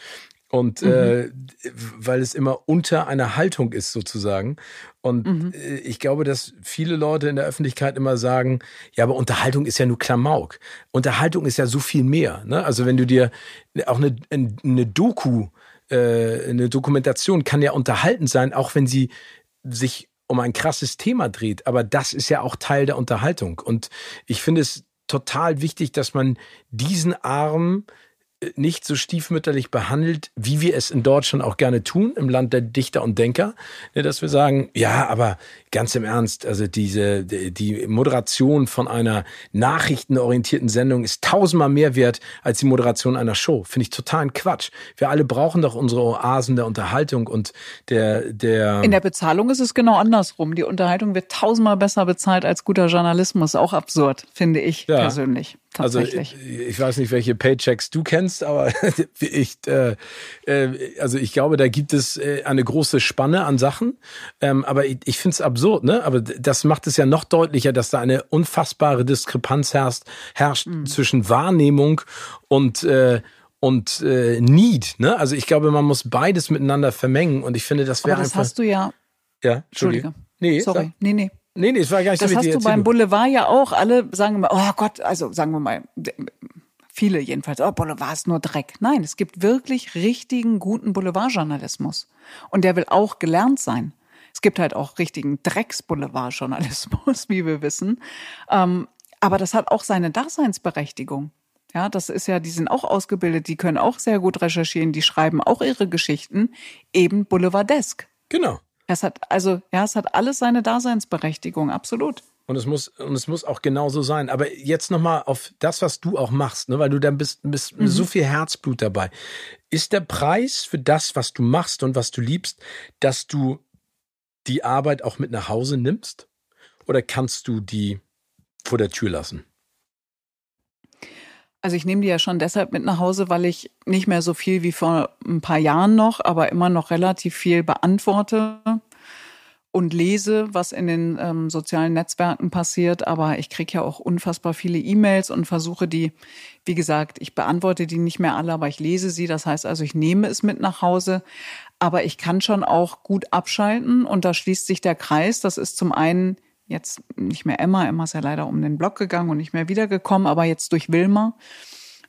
Und mhm. äh, weil es immer unter einer Haltung ist sozusagen. Und mhm. äh, ich glaube, dass viele Leute in der Öffentlichkeit immer sagen, ja, aber Unterhaltung ist ja nur Klamauk. Unterhaltung ist ja so viel mehr. Ne? Also wenn du dir auch eine, eine Doku, äh, eine Dokumentation kann ja unterhaltend sein, auch wenn sie sich um ein krasses Thema dreht. Aber das ist ja auch Teil der Unterhaltung. Und ich finde es total wichtig, dass man diesen Arm nicht so stiefmütterlich behandelt, wie wir es in Deutschland auch gerne tun, im Land der Dichter und Denker, ne, dass wir sagen, ja, aber ganz im Ernst, also diese, die Moderation von einer nachrichtenorientierten Sendung ist tausendmal mehr wert als die Moderation einer Show. Finde ich totalen Quatsch. Wir alle brauchen doch unsere Oasen der Unterhaltung und der, der. In der Bezahlung ist es genau andersrum. Die Unterhaltung wird tausendmal besser bezahlt als guter Journalismus. Auch absurd, finde ich ja. persönlich. Also ich, ich, weiß nicht, welche Paychecks du kennst, aber ich, äh, äh, also ich glaube, da gibt es äh, eine große Spanne an Sachen. Ähm, aber ich, ich finde es absurd, ne? Aber das macht es ja noch deutlicher, dass da eine unfassbare Diskrepanz herrscht, herrscht mhm. zwischen Wahrnehmung und äh, und äh, Need. Ne? Also ich glaube, man muss beides miteinander vermengen und ich finde, das wäre einfach. Das hast du ja. Ja, Entschuldige. Nee, sorry. Sag. Nee, nee. Nee, nee, es war gar nicht das so Das hast du beim Boulevard ja auch. Alle sagen immer, oh Gott, also sagen wir mal, viele jedenfalls, oh, Boulevard ist nur Dreck. Nein, es gibt wirklich richtigen, guten Boulevardjournalismus. Und der will auch gelernt sein. Es gibt halt auch richtigen Drecks-Boulevardjournalismus, wie wir wissen. Ähm, aber das hat auch seine Daseinsberechtigung. Ja, das ist ja, die sind auch ausgebildet, die können auch sehr gut recherchieren, die schreiben auch ihre Geschichten, eben Boulevardesk. Genau. Es hat, also, ja, es hat alles seine Daseinsberechtigung, absolut. Und es muss, und es muss auch genauso sein. Aber jetzt nochmal auf das, was du auch machst, ne, weil du dann bist, bist mhm. so viel Herzblut dabei. Ist der Preis für das, was du machst und was du liebst, dass du die Arbeit auch mit nach Hause nimmst? oder kannst du die vor der Tür lassen? Also ich nehme die ja schon deshalb mit nach Hause, weil ich nicht mehr so viel wie vor ein paar Jahren noch, aber immer noch relativ viel beantworte und lese, was in den ähm, sozialen Netzwerken passiert. Aber ich kriege ja auch unfassbar viele E-Mails und versuche die, wie gesagt, ich beantworte die nicht mehr alle, aber ich lese sie. Das heißt also, ich nehme es mit nach Hause. Aber ich kann schon auch gut abschalten und da schließt sich der Kreis. Das ist zum einen jetzt nicht mehr Emma. Emma ist ja leider um den Block gegangen und nicht mehr wiedergekommen, aber jetzt durch Wilma.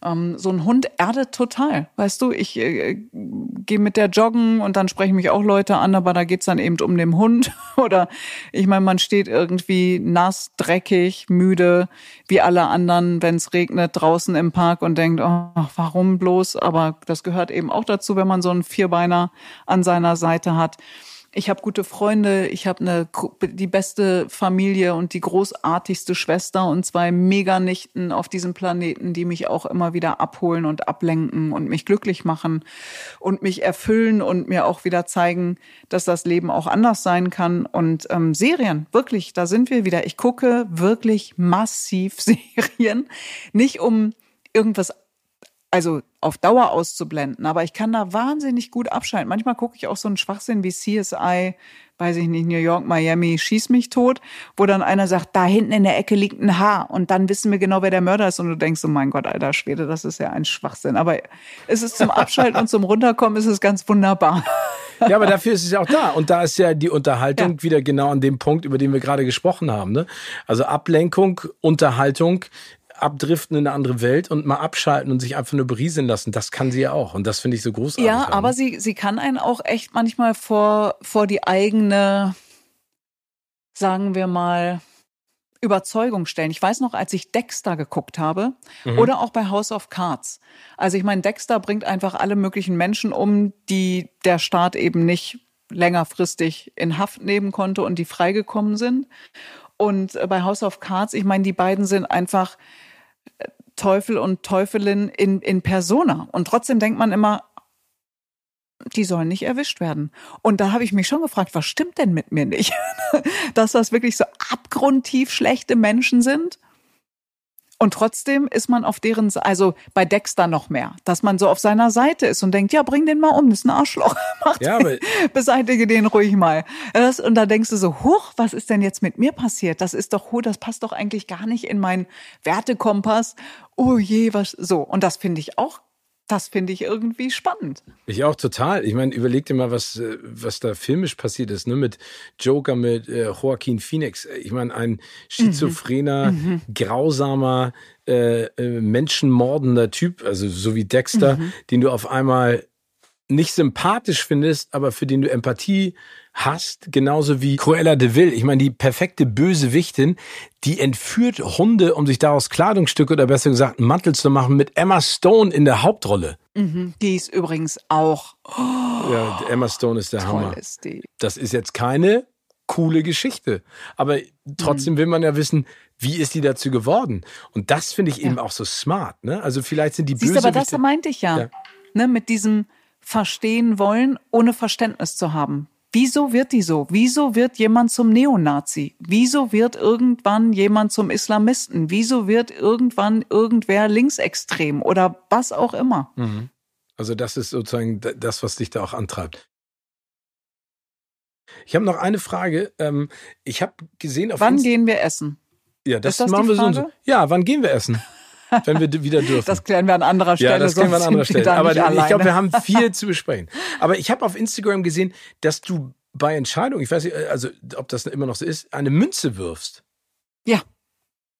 Ähm, so ein Hund erdet total. Weißt du, ich äh, gehe mit der joggen und dann sprechen mich auch Leute an, aber da geht's dann eben um den Hund. Oder ich meine, man steht irgendwie nass, dreckig, müde, wie alle anderen, wenn es regnet, draußen im Park und denkt, oh, warum bloß? Aber das gehört eben auch dazu, wenn man so einen Vierbeiner an seiner Seite hat ich habe gute Freunde, ich habe eine die beste Familie und die großartigste Schwester und zwei Meganichten auf diesem Planeten, die mich auch immer wieder abholen und ablenken und mich glücklich machen und mich erfüllen und mir auch wieder zeigen, dass das Leben auch anders sein kann. Und ähm, Serien, wirklich, da sind wir wieder. Ich gucke wirklich massiv Serien, nicht um irgendwas also auf Dauer auszublenden, aber ich kann da wahnsinnig gut abschalten. Manchmal gucke ich auch so einen Schwachsinn wie CSI, weiß ich nicht, New York, Miami, schieß mich tot, wo dann einer sagt, da hinten in der Ecke liegt ein Haar und dann wissen wir genau, wer der Mörder ist und du denkst, oh mein Gott, alter Schwede, das ist ja ein Schwachsinn. Aber es ist zum Abschalten und zum Runterkommen ist es ganz wunderbar. Ja, aber dafür ist es ja auch da. Und da ist ja die Unterhaltung ja. wieder genau an dem Punkt, über den wir gerade gesprochen haben. Ne? Also Ablenkung, Unterhaltung, abdriften in eine andere Welt und mal abschalten und sich einfach nur berieseln lassen. Das kann sie ja auch. Und das finde ich so großartig. Ja, aber sie, sie kann einen auch echt manchmal vor, vor die eigene, sagen wir mal, Überzeugung stellen. Ich weiß noch, als ich Dexter geguckt habe mhm. oder auch bei House of Cards. Also ich meine, Dexter bringt einfach alle möglichen Menschen um, die der Staat eben nicht längerfristig in Haft nehmen konnte und die freigekommen sind. Und bei House of Cards, ich meine, die beiden sind einfach Teufel und Teufelin in, in Persona. Und trotzdem denkt man immer, die sollen nicht erwischt werden. Und da habe ich mich schon gefragt, was stimmt denn mit mir nicht? Dass das wirklich so abgrundtief schlechte Menschen sind? Und trotzdem ist man auf deren, also bei Dexter noch mehr, dass man so auf seiner Seite ist und denkt, ja, bring den mal um, das ist ein Arschloch. Macht ja, aber beseitige den ruhig mal. Das, und da denkst du so, huch, was ist denn jetzt mit mir passiert? Das ist doch, das passt doch eigentlich gar nicht in meinen Wertekompass. Oh je, was, so. Und das finde ich auch das finde ich irgendwie spannend. Ich auch total. Ich meine, überleg dir mal, was, äh, was da filmisch passiert ist, ne? Mit Joker, mit äh, Joaquin Phoenix. Ich meine, ein schizophrener, mhm. mhm. grausamer, äh, äh, menschenmordender Typ, also so wie Dexter, mhm. den du auf einmal nicht sympathisch findest, aber für den du Empathie hast, genauso wie Cruella de Vil. Ich meine, die perfekte Bösewichtin, die entführt Hunde, um sich daraus Kleidungsstücke oder besser gesagt Mantel zu machen, mit Emma Stone in der Hauptrolle. Mhm, die ist übrigens auch. Oh, ja, Emma Stone ist der Hammer. Ist. Das ist jetzt keine coole Geschichte. Aber trotzdem mhm. will man ja wissen, wie ist die dazu geworden? Und das finde ich ja. eben auch so smart. Ne? Also vielleicht sind die Siehst, Bösewichte... aber das meinte ich ja. ja. Ne, mit diesem verstehen wollen, ohne Verständnis zu haben. Wieso wird die so? Wieso wird jemand zum Neonazi? Wieso wird irgendwann jemand zum Islamisten? Wieso wird irgendwann irgendwer linksextrem oder was auch immer? Mhm. Also das ist sozusagen das, was dich da auch antreibt. Ich habe noch eine Frage. Ähm, ich habe gesehen auf Wann Inst gehen wir essen? Ja, das, das machen wir so so. Ja, wann gehen wir essen? Wenn wir wieder dürfen. Das klären wir an anderer Stelle. Ja, das klären wir an anderer Stelle. Aber ich glaube, wir haben viel zu besprechen. Aber ich habe auf Instagram gesehen, dass du bei Entscheidungen, ich weiß nicht, also ob das immer noch so ist, eine Münze wirfst. Ja.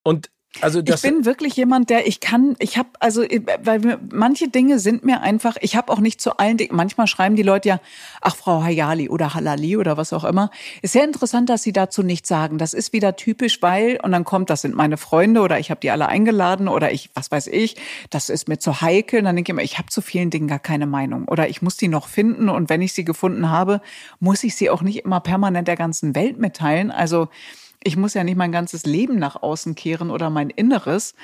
Und also ich bin wirklich jemand, der ich kann, ich habe also, weil manche Dinge sind mir einfach, ich habe auch nicht zu allen Dingen, manchmal schreiben die Leute ja, ach Frau Hayali oder Halali oder was auch immer. Ist sehr interessant, dass sie dazu nichts sagen. Das ist wieder typisch, weil, und dann kommt, das sind meine Freunde oder ich habe die alle eingeladen oder ich, was weiß ich, das ist mir zu heikel. Und dann denke ich immer, ich habe zu vielen Dingen gar keine Meinung oder ich muss die noch finden und wenn ich sie gefunden habe, muss ich sie auch nicht immer permanent der ganzen Welt mitteilen. Also ich muss ja nicht mein ganzes Leben nach außen kehren oder mein Inneres.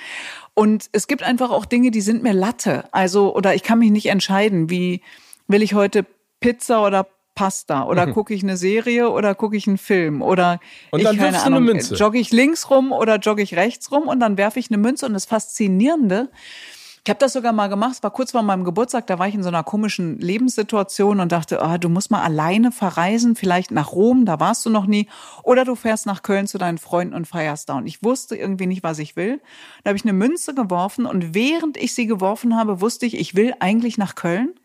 Und es gibt einfach auch Dinge, die sind mir Latte. Also, oder ich kann mich nicht entscheiden, wie will ich heute Pizza oder Pasta oder gucke ich eine Serie oder gucke ich einen Film oder Und ich, dann keine du eine Ahnung, Münze. jogge ich links rum oder jogge ich rechts rum und dann werfe ich eine Münze und das Faszinierende, ich habe das sogar mal gemacht, es war kurz vor meinem Geburtstag, da war ich in so einer komischen Lebenssituation und dachte, ah, du musst mal alleine verreisen, vielleicht nach Rom, da warst du noch nie, oder du fährst nach Köln zu deinen Freunden und feierst da. Und ich wusste irgendwie nicht, was ich will. Da habe ich eine Münze geworfen und während ich sie geworfen habe, wusste ich, ich will eigentlich nach Köln.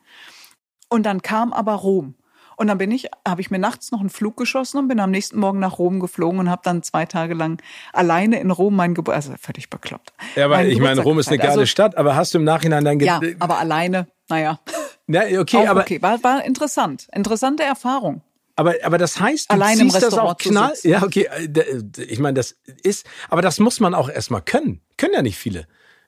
Und dann kam aber Rom. Und dann bin ich, habe ich mir nachts noch einen Flug geschossen und bin am nächsten Morgen nach Rom geflogen und habe dann zwei Tage lang alleine in Rom mein Geburtstag, also völlig bekloppt. Ja, aber ich meine, Rom ist eine geile Also, Stadt, aber hast du im Nachhinein dann ge Ja, aber alleine, naja. Ja, okay, Auch aber, okay, war, war interessant. Interessante Erfahrung. aber, aber das heißt, du Allein ziehst das auch knall. Ja, okay, äh, d- ich meine, das ist, aber das muss man auch erstmal können. Können ja nicht viele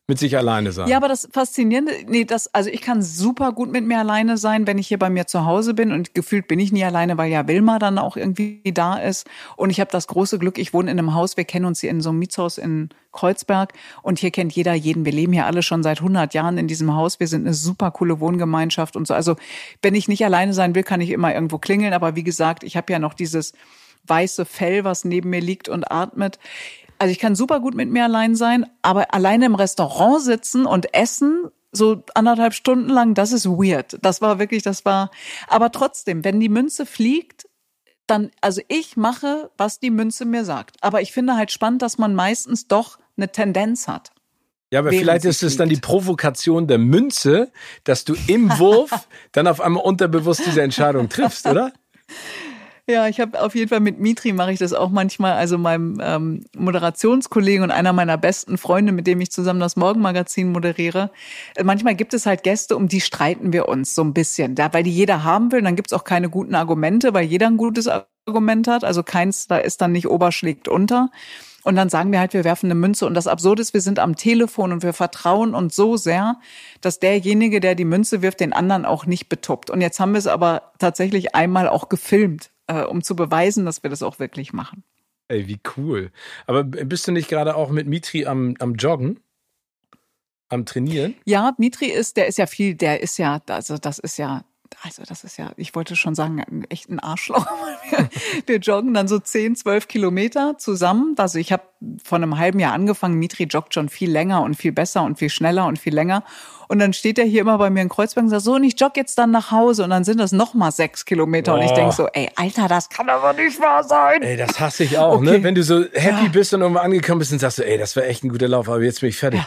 mit sich alleine sein. Ja, aber das Faszinierende, nee, das, also ich kann super gut mit mir alleine sein, wenn ich hier bei mir zu Hause bin und gefühlt bin ich nie alleine, weil ja Wilma dann auch irgendwie da ist. Und ich habe das große Glück, ich wohne in einem Haus, wir kennen uns hier in so einem Mietshaus in Kreuzberg und hier kennt jeder jeden. Wir leben hier alle schon seit 100 Jahren in diesem Haus. Wir sind eine super coole Wohngemeinschaft und so. Also wenn ich nicht alleine sein will, kann ich immer irgendwo klingeln. Aber wie gesagt, ich habe ja noch dieses weiße Fell, was neben mir liegt und atmet. Also ich kann super gut mit mir allein sein, aber alleine im Restaurant sitzen und essen, so anderthalb Stunden lang, das ist weird. Das war wirklich, das war, aber trotzdem, wenn die Münze fliegt, dann, also ich mache, was die Münze mir sagt. Aber ich finde halt spannend, dass man meistens doch eine Tendenz hat. Ja, aber vielleicht ist es dann die. Provokation der Münze, dass du im Wurf dann auf einmal unterbewusst diese Entscheidung triffst, oder? Ja, ich habe auf jeden Fall mit Mitri mache ich das auch manchmal, also meinem ähm, Moderationskollegen und einer meiner besten Freunde, mit dem ich zusammen das Morgenmagazin moderiere. Äh, manchmal gibt es halt Gäste, um die streiten wir uns so ein bisschen, da, weil die jeder haben will. Dann gibt's auch keine guten Argumente, weil jeder ein gutes Argument hat. Also keins, da ist dann nicht Oberschlägt unter. Und dann sagen wir halt, wir werfen eine Münze. Und das Absurde ist, wir sind am Telefon und wir vertrauen uns so sehr, dass derjenige, der die Münze wirft, den anderen auch nicht betuppt. Und jetzt haben wir es aber tatsächlich einmal auch gefilmt, äh, um zu beweisen, dass wir das auch wirklich machen. Ey, wie cool. Aber bist du nicht gerade auch mit Mitri am, am Joggen? Am Trainieren? Ja, Mitri ist, der ist ja viel, der ist ja, also das ist ja, also das ist ja, ich wollte schon sagen, ein- echt ein Arschloch. Wir, wir joggen dann so 10, 12 Kilometer zusammen. Also ich habe vor einem halben Jahr angefangen, Mitri joggt schon viel länger und viel besser und viel schneller und viel länger. Und dann steht er hier immer bei mir in Kreuzberg und sagt, so, und ich jogge jetzt dann nach Hause. Und dann sind das noch mal sechs Kilometer. Und ich denke so, ey, Alter, das kann aber nicht wahr sein. Ey, das hasse ich auch, ne? Okay. Wenn du so happy bist und irgendwo angekommen bist und sagst so, ey, das war echt ein guter Lauf, aber jetzt bin ich fertig.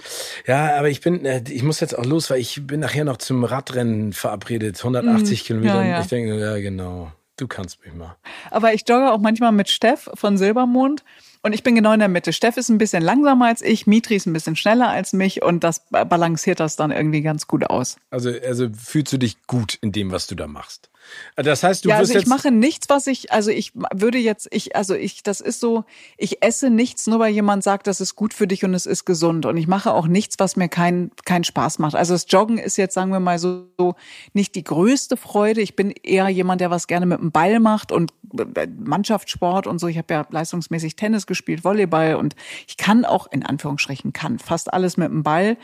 Ja, aber ich bin, äh, ich muss jetzt auch los, weil ich bin nachher noch zum Radrennen verabredet, 180 Kilometer. ja, ja. Ich denke, ja, genau, du kannst mich mal. Aber ich jogge auch manchmal mit Steff von Silbermond. Und ich bin genau in der Mitte. Steff ist ein bisschen langsamer als ich, Mitri ist ein bisschen schneller als mich und das balanciert das dann irgendwie ganz gut aus. Also, also fühlst du dich gut in dem, was du da machst? Das heißt, du ja, wirst also ich mache nichts, was ich, also ich würde jetzt, ich, also ich, das ist so, ich esse nichts, nur weil jemand sagt, das ist gut für dich und es ist gesund. Und ich mache auch nichts, was mir keinen keinen Spaß macht. Also das Joggen ist jetzt, sagen wir mal, so, so nicht die größte Freude. Ich bin eher jemand, der was gerne mit dem Ball macht und äh, Mannschaftssport und so. Ich habe ja leistungsmäßig Tennis gespielt, Volleyball und ich kann auch, in Anführungsstrichen, kann fast alles mit dem Ball.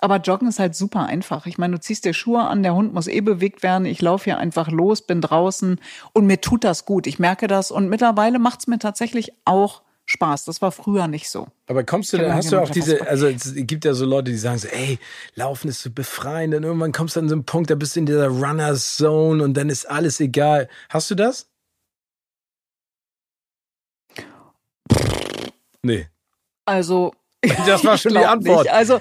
Aber Joggen ist halt super einfach. Ich meine, du ziehst dir Schuhe an, der Hund muss eh bewegt werden. Ich laufe hier einfach los, bin draußen und mir tut das gut. Ich merke das und mittlerweile macht's mir tatsächlich auch Spaß. Das war früher nicht so. Aber kommst du immer hast du auch diese, also es gibt ja so Leute, die sagen so, ey, Laufen ist so befreiend und irgendwann kommst du an so einen Punkt, da bist du in dieser Runner-Zone und dann ist alles egal. Hast du das? Nee. Also Das war schon die Antwort. Nicht. Also,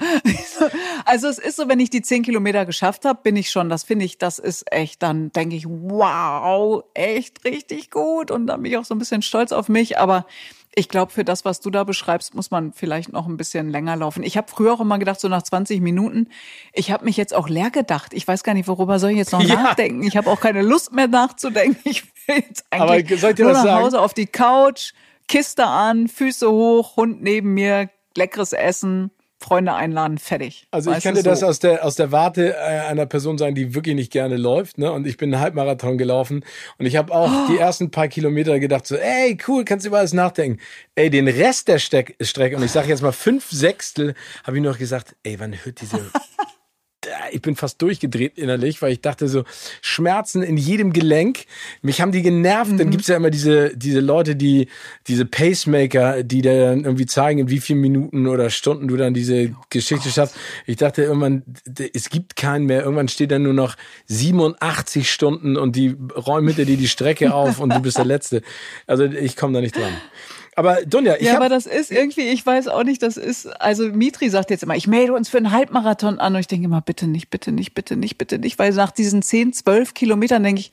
also es ist so, wenn ich die zehn Kilometer geschafft habe, bin ich schon, das finde ich, das ist echt, dann denke ich, wow, echt richtig gut. Und dann bin ich auch so ein bisschen stolz auf mich. Aber ich glaube, für das, was du da beschreibst, muss man vielleicht noch ein bisschen länger laufen. Ich habe früher auch immer gedacht, so nach 20 Minuten, ich habe mich jetzt auch leer gedacht. Ich weiß gar nicht, worüber soll ich jetzt noch Ja. nachdenken. Ich habe auch keine Lust mehr nachzudenken. Ich will jetzt Aber eigentlich nur nach sagen? Hause auf die Couch, Kiste an, Füße hoch, Hund neben mir, leckeres Essen, Freunde einladen, fertig. Also ich du, dir das so. aus der, aus der Warte äh, einer Person sagen, die wirklich nicht gerne läuft. Ne? Und ich bin einen Halbmarathon gelaufen und ich habe auch Oh. die ersten paar Kilometer gedacht so, ey, cool, kannst du über alles nachdenken. Ey, den Rest der Steck Strecke, und ich sage jetzt mal fünf Sechstel, habe ich noch gesagt, ey, wann hört diese... ich bin fast durchgedreht innerlich, weil ich dachte so, Schmerzen in jedem Gelenk. Mich haben die genervt. Mhm. Dann gibt's ja immer diese, diese Leute, die, diese Pacemaker, die dann irgendwie zeigen, in wie vielen Minuten oder Stunden du dann diese oh Geschichte Gott. schaffst. Ich dachte irgendwann, es gibt keinen mehr. Irgendwann steht dann nur noch 87 Stunden und die räumen hinter dir die Strecke auf und du bist der Letzte. Also ich komme da nicht dran. Aber Dunja, ich Ja, aber das ist irgendwie, ich weiß auch nicht, das ist, also Mitri sagt jetzt immer, ich melde uns für einen Halbmarathon an und ich denke immer, bitte nicht, bitte nicht, bitte nicht, bitte nicht, weil nach diesen 10, 12 Kilometern denke ich,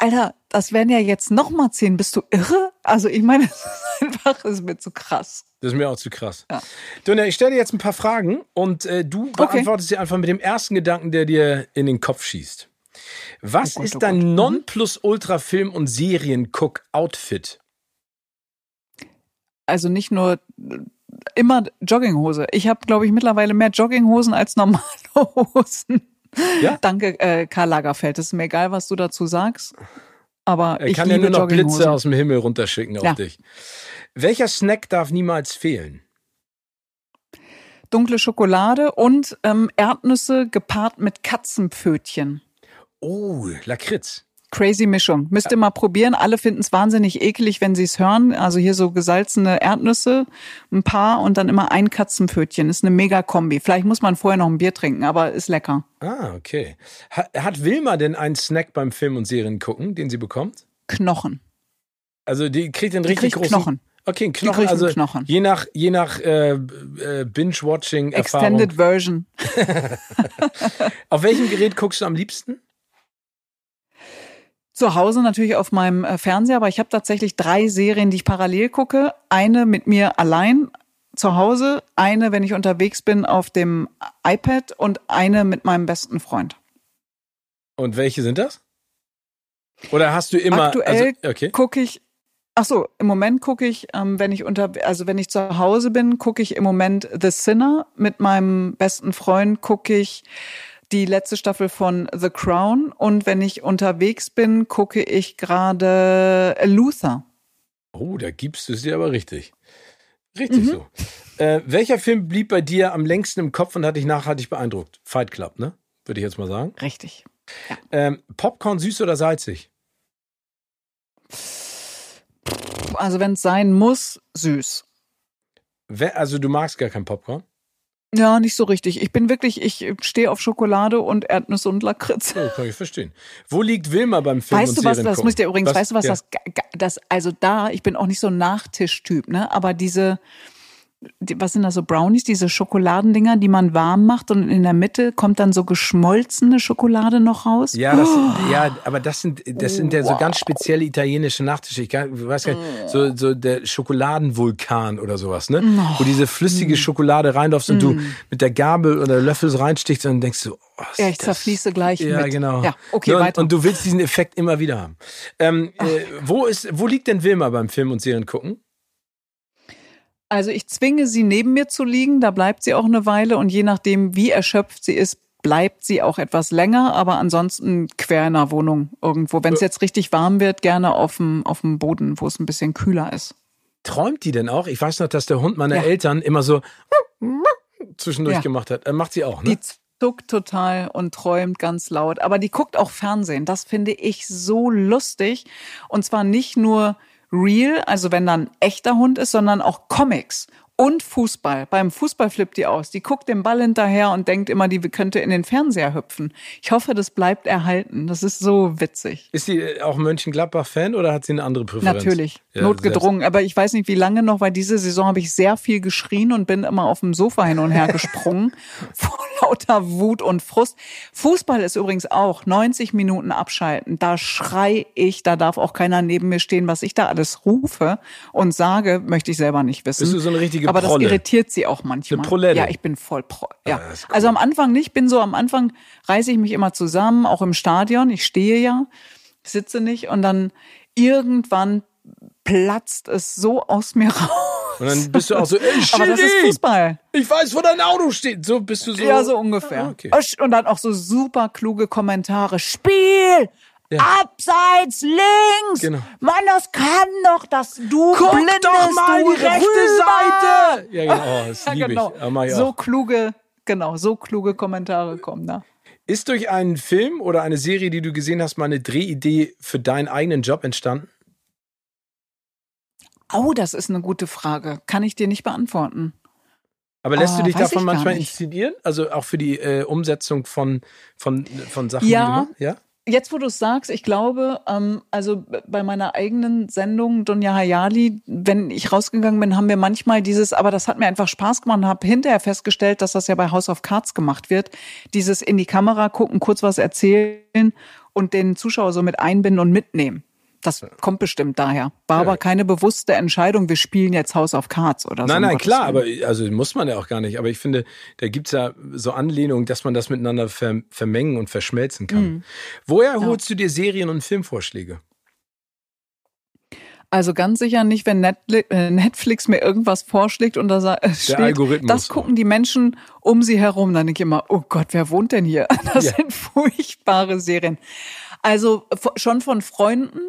Alter, das wären ja jetzt noch mal 10, bist du irre? Also ich meine, das ist einfach, das ist mir zu krass. Das ist mir auch zu krass. Ja. Dunja, ich stelle dir jetzt ein paar Fragen und äh, du beantwortest okay. sie einfach mit dem ersten Gedanken, der dir in den Kopf schießt. Was oh Gott, ist oh dein mhm. Nonplusultra-Film- und Serien-Cook-Outfit? Also nicht nur immer Jogginghose. Ich habe, glaube ich, mittlerweile mehr Jogginghosen als normale Hosen. Ja? Danke, äh, Karl Lagerfeld. Es ist mir egal, was du dazu sagst. Aber er ich kann ja nur noch Blitze aus dem Himmel runterschicken auf ja. dich. Welcher Snack darf niemals fehlen? Dunkle Schokolade und ähm, Erdnüsse gepaart mit Katzenpfötchen. Oh, Lakritz. Crazy Mischung. Müsst ihr mal probieren. Alle finden es wahnsinnig ekelig, wenn sie es hören. Also hier so gesalzene Erdnüsse, ein paar und dann immer ein Katzenpfötchen. Ist eine mega Kombi. Vielleicht muss man vorher noch ein Bier trinken, aber ist lecker. Ah, okay. Hat Wilma denn einen Snack beim Film und Serien gucken, den sie bekommt? Knochen. Also die kriegt den richtig großen Knochen. Okay, ein Knochen, also Knochen. je nach je nach äh, äh, Binge-Watching Extended Version. Auf welchem Gerät guckst du am liebsten? Zu Hause natürlich auf meinem äh, Fernseher, aber ich habe tatsächlich drei Serien, die ich parallel gucke. Eine mit mir allein zu Hause, eine, wenn ich unterwegs bin, auf dem iPad und eine mit meinem besten Freund. Und welche sind das? Oder hast du immer aktuell also, okay. gucke ich Ach so, im Moment gucke ich, ähm, wenn ich unter, also wenn ich zu Hause bin, gucke ich im Moment The Sinner mit meinem besten Freund. Gucke ich die letzte Staffel von The Crown und wenn ich unterwegs bin, gucke ich gerade Luther. Oh, da gibst du sie aber richtig. Richtig mhm. so. Äh, welcher Film blieb bei dir am längsten im Kopf und hat dich nachhaltig beeindruckt? Fight Club, ne? Würde ich jetzt mal sagen. Richtig. Ja. Ähm, Popcorn süß oder salzig? Also wenn es sein muss, süß. Also du magst gar kein Popcorn? Ja, nicht so richtig. Ich bin wirklich, ich stehe auf Schokolade und Erdnüsse und Lakritz. Oh, kann ich verstehen. Wo liegt Wilma beim Film Weißt du was, das muss ich dir übrigens, was? weißt du was, ja. das, das, also da, ich bin auch nicht so ein Nachtischtyp, ne, aber diese, was sind das so Brownies, diese Schokoladendinger, die man warm macht und in der Mitte kommt dann so geschmolzene Schokolade noch raus. Ja, das, oh. ja aber das sind das sind ja so ganz spezielle italienische Nachtische. Ich weiß gar nicht, so, so der Schokoladenvulkan oder sowas, ne? Oh. Wo diese flüssige Schokolade reinläufst mm. und du mm. mit der Gabel oder Löffel reinstichst und dann denkst du, oh, ja, ich zerfließe gleich ja, mit. genau. Ja, okay, und, weiter. Und du willst diesen Effekt immer wieder haben. Ähm, äh, wo ist, wo liegt denn Wilma beim Film und Serien gucken? Also ich zwinge sie neben mir zu liegen, da bleibt sie auch eine Weile und je nachdem, wie erschöpft sie ist, bleibt sie auch etwas länger, aber ansonsten quer in der Wohnung irgendwo. Wenn es jetzt richtig warm wird, gerne auf dem, auf dem Boden, wo es ein bisschen kühler ist. Träumt die denn auch? Ich weiß noch, dass der Hund meiner ja. Eltern immer so zwischendurch ja. gemacht hat. Äh, macht sie auch, ne? Die zuckt total und träumt ganz laut. Aber die guckt auch Fernsehen. Das finde ich so lustig. Und zwar nicht nur real, also wenn dann echter Hund ist, sondern auch Comics und Fußball. Beim Fußball flippt die aus. Die guckt den Ball hinterher und denkt immer, die könnte in den Fernseher hüpfen. Ich hoffe, das bleibt erhalten. Das ist so witzig. Ist sie äh, auch Mönchengladbach-Fan oder hat sie eine andere Präferenz? Natürlich, ja, notgedrungen. Aber ich weiß nicht, wie lange noch, weil diese Saison habe ich sehr viel geschrien und bin immer auf dem Sofa hin und her gesprungen. vor lauter Wut und Frust. Fußball ist übrigens auch 90 Minuten abschalten. Da schrei ich, da darf auch keiner neben mir stehen, was ich da alles rufe und sage, möchte ich selber nicht wissen. Bist du so eine richtige aber das irritiert sie auch manchmal. Eine Prolette. Ja, ich bin voll pro. Ja. Ah, cool. Also am Anfang nicht, bin so am Anfang reiße ich mich immer zusammen, auch im Stadion. Ich stehe ja, sitze nicht und dann irgendwann platzt es so aus mir raus. Und dann bist du auch so, ey, Aber das ist Fußball. Ich weiß, wo dein Auto steht. So bist du so. Ja, so ungefähr. Ah, okay. Und dann auch so super kluge Kommentare. Spiel! Ja. Abseits links. Genau. Mann, das kann doch, dass du Guck blindest, doch mal die rechte rüber. Seite. Ja, genau. Oh, das ja, genau. Ich. So kluge genau, so kluge Kommentare kommen da. Ist durch einen Film oder eine Serie, die du gesehen hast, mal eine Drehidee für deinen eigenen Job entstanden? Oh, das ist eine gute Frage. Kann ich dir nicht beantworten. Aber lässt du Ah, dich davon manchmal inszenieren? Also auch für die äh, Umsetzung von, von, von Sachen, Ja. die du machst? Ja. Jetzt, wo du es sagst, ich glaube, ähm, also bei meiner eigenen Sendung Dunja Hayali, wenn ich rausgegangen bin, haben wir manchmal dieses, aber das hat mir einfach Spaß gemacht und habe hinterher festgestellt, dass das ja bei House of Cards gemacht wird. Dieses in die Kamera gucken, kurz was erzählen und den Zuschauer so mit einbinden und mitnehmen. Das kommt bestimmt daher. War Ja. aber keine bewusste Entscheidung, wir spielen jetzt House of Cards oder so. Nein, nein, klar, aber also muss man ja auch gar nicht. Aber ich finde, da gibt's ja so Anlehnungen, dass man das miteinander ver vermengen und verschmelzen kann. Mhm. Woher holst du dir Serien- und Filmvorschläge? Also ganz sicher nicht, wenn Netflix, äh, Netflix mir irgendwas vorschlägt und da äh, steht, das gucken die Menschen um sie herum. Dann denke ich immer, oh Gott, wer wohnt denn hier? Das Ja. sind furchtbare Serien. Also schon von Freunden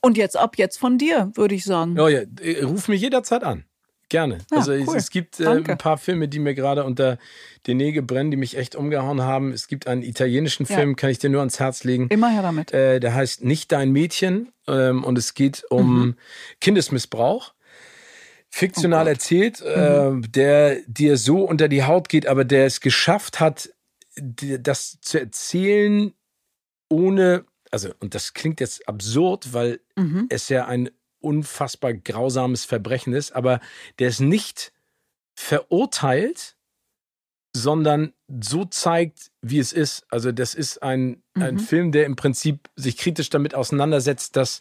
und jetzt ab jetzt von dir, würde ich sagen. Oh ja, äh, ruf mich jederzeit an. Gerne. Ja, also es, cool. es gibt äh, ein paar Filme, die mir gerade unter den Nägeln brennen, die mich echt umgehauen haben. Es gibt einen italienischen Ja. Film, kann ich dir nur ans Herz legen. Immer her damit. Äh, der heißt Nicht dein Mädchen ähm, und es geht um Mhm. Kindesmissbrauch. Fiktional Oh erzählt, äh, der dir so unter die Haut geht, aber der es geschafft hat, das zu erzählen, ohne, also, und das klingt jetzt absurd, weil Mhm. es ja ein unfassbar grausames Verbrechen ist, aber der es nicht verurteilt, sondern so zeigt, wie es ist. Also das ist ein, ein Mhm. Film, der im Prinzip sich kritisch damit auseinandersetzt, dass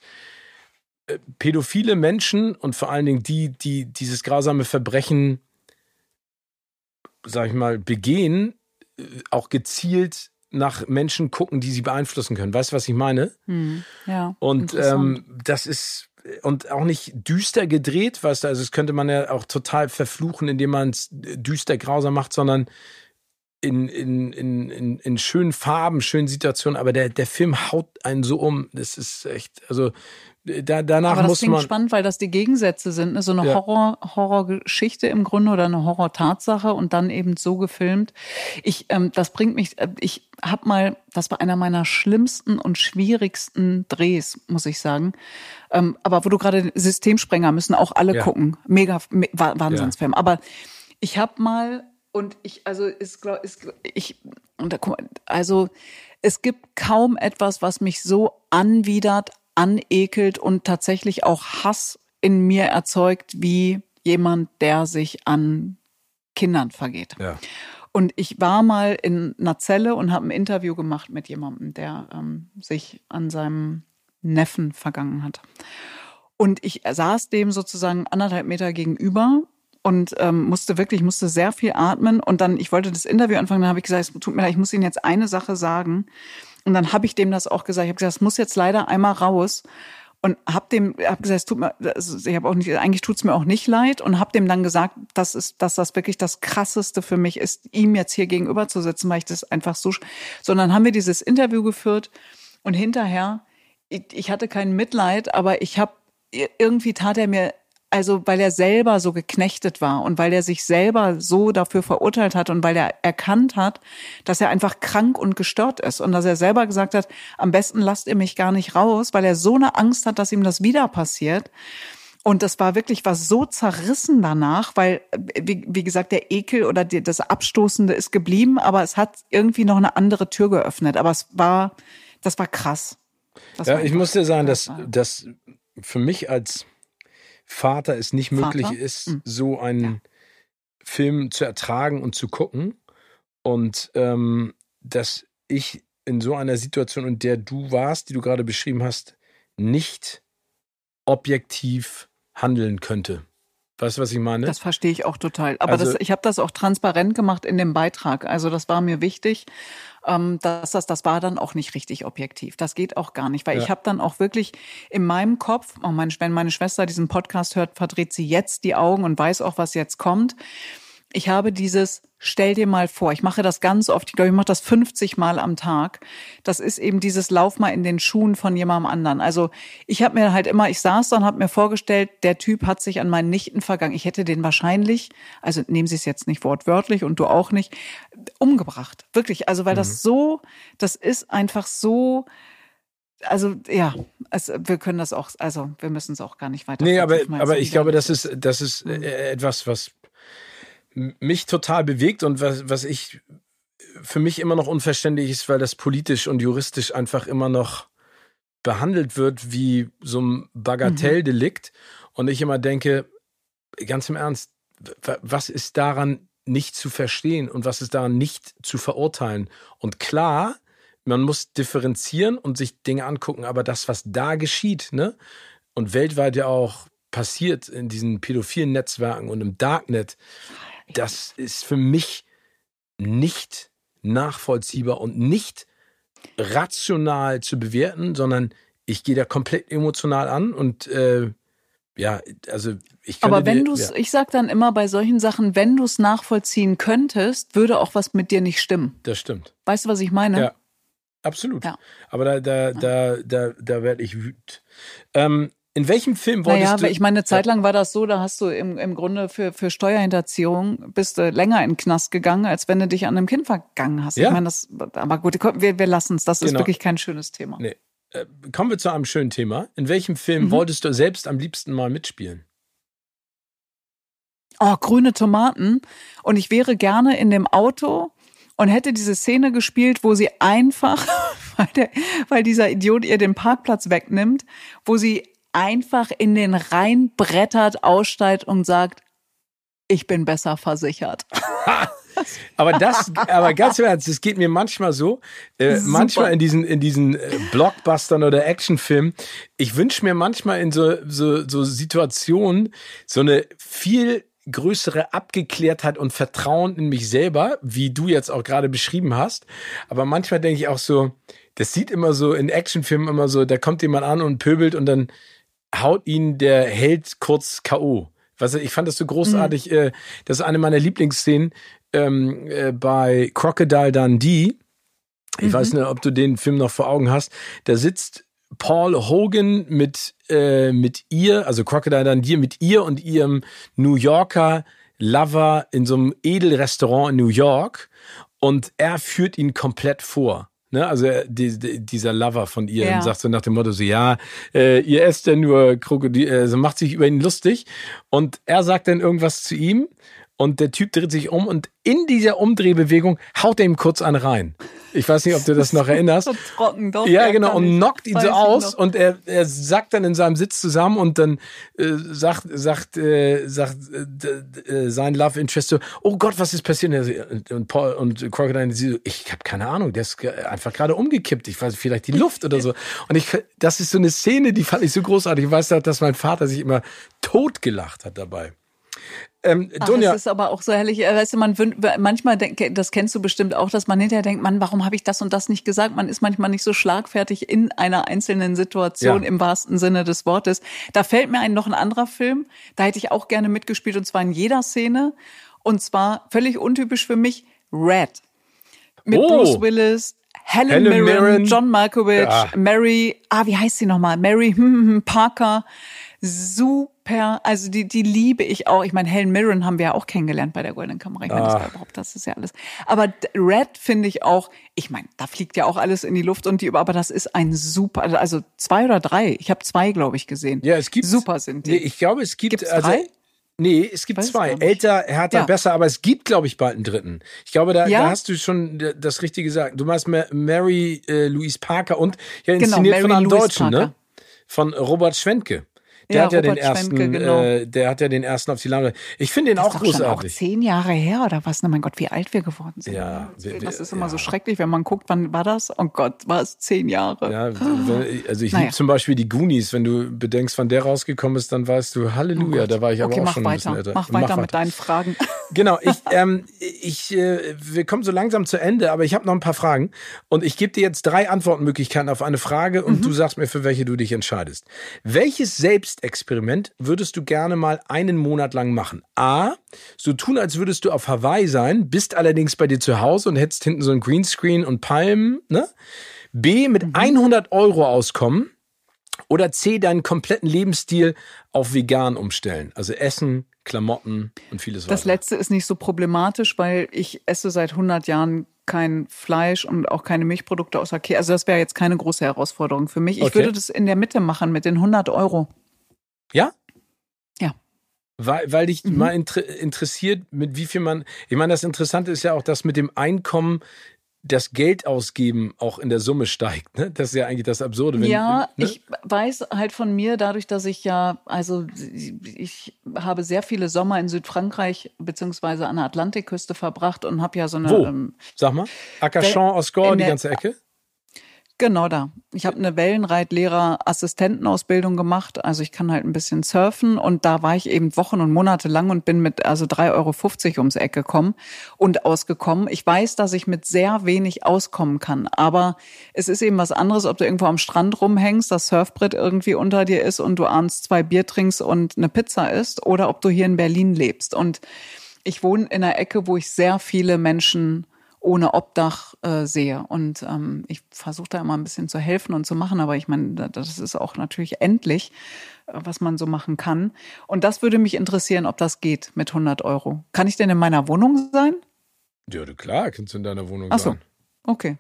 äh, pädophile Menschen und vor allen Dingen die, die dieses grausame Verbrechen, sag ich mal, begehen, äh, auch gezielt nach Menschen gucken, die sie beeinflussen können. Weißt du, was ich meine? Hm. Ja. Und ähm, das ist und auch nicht düster gedreht, weißt du, also das könnte man ja auch total verfluchen, indem man es düster grausam macht, sondern in, in, in, in, in schönen Farben, schönen Situationen, aber der, der Film haut einen so um. Das ist echt, also da, danach Aber das muss klingt man. spannend, weil das die Gegensätze sind. Ne? So eine Ja. Horror, Horrorgeschichte im Grunde oder eine Horror-Tatsache und dann eben so gefilmt. Ich, ähm, das bringt mich, äh, ich habe mal, das war einer meiner schlimmsten und schwierigsten Drehs, muss ich sagen. Ähm, aber wo du gerade Systemsprenger müssen auch alle Ja. gucken. Mega, me, Wa- Wahnsinnsfilm. Aber ich habe mal und ich, also ist, glaub, ist ich, und da, guck mal, also es gibt kaum etwas, was mich so anwidert, anekelt und tatsächlich auch Hass in mir erzeugt, wie jemand, der sich an Kindern vergeht. Ja. Und ich war mal in einer Zelle und habe ein Interview gemacht mit jemandem, der ähm, sich an seinem Neffen vergangen hat. Und ich saß dem sozusagen anderthalb Meter gegenüber und ähm, musste wirklich, musste sehr viel atmen. Und dann, ich wollte das Interview anfangen, dann habe ich gesagt, es tut mir leid, ich muss Ihnen jetzt eine Sache sagen. Und dann habe ich dem das auch gesagt. Ich habe gesagt, es muss jetzt leider einmal raus. Und habe dem, habe gesagt, es tut mir, also ich habe auch nicht, eigentlich tut's mir auch nicht leid. Und habe dem dann gesagt, dass es, dass das wirklich das krasseste für mich ist, ihm jetzt hier gegenüber zu sitzen, weil ich das einfach so. Sondern haben wir dieses Interview geführt und hinterher, ich, ich hatte kein Mitleid, aber ich habe irgendwie tat er mir also weil er selber so geknechtet war und weil er sich selber so dafür verurteilt hat und weil er erkannt hat, dass er einfach krank und gestört ist und dass er selber gesagt hat, am besten lasst ihr mich gar nicht raus, weil er so eine Angst hat, dass ihm das wieder passiert. Und das war wirklich was so zerrissen danach, weil, äh, wie, wie gesagt, der Ekel oder die, das Abstoßende ist geblieben, aber es hat irgendwie noch eine andere Tür geöffnet. Aber es war, das war krass. Das Ja, war ich muss dir sagen, dass, dass für mich als Vater es nicht Vater? möglich ist, Mhm. so einen Ja. Film zu ertragen und zu gucken. Und ähm, dass ich in so einer Situation, in der du warst, die du gerade beschrieben hast, nicht objektiv handeln könnte. Weißt du, was ich meine? Das verstehe ich auch total. Aber Also- das, ich habe das auch transparent gemacht in dem Beitrag. Also das war mir wichtig, ähm, dass das, das war dann auch nicht richtig objektiv. Das geht auch gar nicht, weil Ja. ich habe dann auch wirklich in meinem Kopf, oh mein, wenn meine Schwester diesen Podcast hört, verdreht sie jetzt die Augen und weiß auch, was jetzt kommt. Ich habe dieses, stell dir mal vor, ich mache das ganz oft, ich glaube, ich mache das 50 Mal am Tag. Das ist eben dieses Lauf mal in den Schuhen von jemandem anderen. Also ich habe mir halt immer, ich saß da und habe mir vorgestellt, der Typ hat sich an meinen Nichten vergangen. Ich hätte den wahrscheinlich, also nehmen Sie es jetzt nicht wortwörtlich und du auch nicht, umgebracht. Wirklich, also weil mhm. das so, das ist einfach so, also ja, es, wir können das auch, also wir müssen es auch gar nicht weiter. Nee, aber, aber ich glaube, das ist, das ist mhm. äh, etwas, was mich total bewegt und was, was ich für mich immer noch unverständlich ist, weil das politisch und juristisch einfach immer noch behandelt wird wie so ein Bagatelldelikt. Mhm. Und ich immer denke, ganz im Ernst, was ist daran nicht zu verstehen und was ist daran nicht zu verurteilen? Und klar, man muss differenzieren und sich Dinge angucken, aber das, was da geschieht, ne, und weltweit ja auch passiert in diesen pädophilen Netzwerken und im Darknet, das ist für mich nicht nachvollziehbar und nicht rational zu bewerten, sondern ich gehe da komplett emotional an und äh, ja, also ich Aber wenn du es, ja. ich sag dann immer bei solchen Sachen, wenn du es nachvollziehen könntest, würde auch was mit dir nicht stimmen. Das stimmt. Weißt du, was ich meine? Ja, absolut. Ja. Aber da, da, da, da, da werde ich wütend. Ähm, in welchem Film wolltest naja, du? ich meine, eine Zeit lang war das so, da hast du im, im Grunde für, für Steuerhinterziehung bist du länger in den Knast gegangen, als wenn du dich an einem Kind vergangen hast. Ja. Ich meine, das, aber gut, wir, wir lassen es. Das genau. ist wirklich kein schönes Thema. Nee. Äh, kommen wir zu einem schönen Thema. In welchem Film mhm. wolltest du selbst am liebsten mal mitspielen? Oh, grüne Tomaten. Und ich wäre gerne in dem Auto und hätte diese Szene gespielt, wo sie einfach, weil, der, weil dieser Idiot ihr den Parkplatz wegnimmt, wo sie einfach in den Rhein brettert, aussteigt und sagt, ich bin besser versichert. aber das, aber ganz im Ernst, es geht mir manchmal so, äh, manchmal in diesen, in diesen äh, Blockbustern oder Actionfilmen, ich wünsche mir manchmal in so, so, so Situationen so eine viel größere Abgeklärtheit und Vertrauen in mich selber, wie du jetzt auch gerade beschrieben hast. Aber manchmal denke ich auch so, das sieht immer so in Actionfilmen immer so, da kommt jemand an und pöbelt und dann haut ihn der Held kurz K.O. Was, ich fand das so großartig. Mhm. Äh, das ist eine meiner Lieblingsszenen ähm, äh, bei Crocodile Dundee. Ich mhm. weiß nicht, ob du den Film noch vor Augen hast. Da sitzt Paul Hogan mit, äh, mit ihr, also Crocodile Dundee, mit ihr und ihrem New Yorker Lover in so einem Edelrestaurant in New York und er führt ihn komplett vor. Ne, also äh, die, die, dieser Lover von ihr ja. sagt so nach dem Motto so, ja, äh, ihr esst ja nur Krokodil, äh, so macht sich über ihn lustig. Und er sagt dann irgendwas zu ihm und der Typ dreht sich um und in dieser Umdrehbewegung haut er ihm kurz an rein. Ich weiß nicht, ob du das noch erinnerst. so trocken, doch. Ja, genau, und knockt ihn so aus und er, er sackt dann in seinem Sitz zusammen und dann äh, sagt, sagt, äh, sagt äh, äh, sein Love Interest so, oh Gott, was ist passiert? Und Paul und Crocodile, so, ich habe keine Ahnung, der ist einfach gerade umgekippt. Ich weiß, vielleicht die Luft oder so. Und ich, das ist so eine Szene, die fand ich so großartig. Ich weiß, dass mein Vater sich immer totgelacht hat dabei. Ähm, Ach, Dunja. Das ist aber auch so herrlich. Äh, weißt du, man manchmal denkt, das kennst du bestimmt auch, dass man hinterher denkt, Mann, warum habe ich das und das nicht gesagt? Man ist manchmal nicht so schlagfertig in einer einzelnen Situation ja. im wahrsten Sinne des Wortes. Da fällt mir ein noch ein anderer Film. Da hätte ich auch gerne mitgespielt und zwar in jeder Szene. Und zwar völlig untypisch für mich Red. Mit oh. Bruce Willis, Helen, Helen Mirren, Mirren, John Malkovich, ja. Mary, ah, wie heißt sie nochmal? Mary hm, hm, hm Parker super, also die, die liebe ich auch. Ich meine, Helen Mirren haben wir ja auch kennengelernt bei der Goldenen Kamera. Ich meine, das war überhaupt, das ist ja alles. Aber Red finde ich auch, ich meine, da fliegt ja auch alles in die Luft und die, aber das ist ein super, also zwei oder drei. Ich habe zwei, glaube ich, gesehen. Ja, es gibt. Super sind die. Nee, ich glaube, es gibt. Gibt's also, drei? Nee, es gibt Weiß zwei. Älter, härter, ja. besser, aber es gibt, glaube ich, bald einen dritten. Ich glaube, da, ja? da hast du schon das Richtige gesagt. Du meinst Mary äh, Louise Parker und ja, genau, inszeniert genau, von einem Louise Deutschen, ne? Parker. ne? Von Robert Schwentke. Der ja, hat ja Robert den ersten, Schwenke, genau. äh, der hat ja den ersten auf die Lande. Ich finde den das auch ist doch großartig. Schon auch zehn Jahre her oder was? Na mein Gott, wie alt wir geworden sind. Ja, wir, das ist immer ja. so schrecklich, wenn man guckt, wann war das? Oh Gott, war es zehn Jahre? Ja, also ich naja. liebe zum Beispiel die Goonies. Wenn du bedenkst, wann der rausgekommen ist, dann weißt du, Halleluja, oh da war ich aber okay, auch schon weiter. ein bisschen älter. Mach weiter mach mit deinen Fragen. Genau, ich, ähm, ich, äh, wir kommen so langsam zu Ende, aber ich habe noch ein paar Fragen und ich gebe dir jetzt drei Antwortmöglichkeiten auf eine Frage und mhm. du sagst mir, für welche du dich entscheidest. Welches selbst Testexperiment würdest du gerne mal einen Monat lang machen? A, so tun, als würdest du auf Hawaii sein, bist allerdings bei dir zu Hause und hättest hinten so ein Greenscreen und Palmen, ne? B, mit 100 mhm. Euro auskommen. Oder C, deinen kompletten Lebensstil auf vegan umstellen. Also Essen, Klamotten und vieles weiter. Das letzte ist nicht so problematisch, weil ich esse seit 100 Jahren kein Fleisch und auch keine Milchprodukte außer Käse. Also das wäre jetzt keine große Herausforderung für mich. Ich okay. würde das in der Mitte machen mit den 100 Euro. Ja? Ja. Weil, weil dich mhm. mal inter interessiert, mit wie viel man. Ich meine, das Interessante ist ja auch, dass mit dem Einkommen das Geld ausgeben auch in der Summe steigt. Ne? Das ist ja eigentlich das Absurde. Wenn, ja, ne? ich weiß halt von mir, dadurch, dass ich ja, also ich habe sehr viele Sommer in Südfrankreich beziehungsweise an der Atlantikküste verbracht und habe ja so eine. Wo? Ähm, Sag mal, Acachamp, Oscar, die ganze Ecke? Genau da. Ich habe eine Wellenreitlehrer-Assistentenausbildung gemacht. Also ich kann halt ein bisschen surfen und da war ich eben Wochen und Monate lang und bin mit also 3,50 Euro ums Eck gekommen und ausgekommen. Ich weiß, dass ich mit sehr wenig auskommen kann, aber es ist eben was anderes, ob du irgendwo am Strand rumhängst, das Surfbrett irgendwie unter dir ist und du abends zwei Bier trinkst und eine Pizza isst oder ob du hier in Berlin lebst. Und ich wohne in einer Ecke, wo ich sehr viele Menschen ohne Obdach äh, sehe. Und ähm, ich versuche da immer ein bisschen zu helfen und zu machen, aber ich meine, das ist auch natürlich endlich, äh, was man so machen kann. Und das würde mich interessieren, ob das geht mit 100 Euro. Kann ich denn in meiner Wohnung sein? Ja, klar, kannst du in deiner Wohnung Ach so. sein. Okay.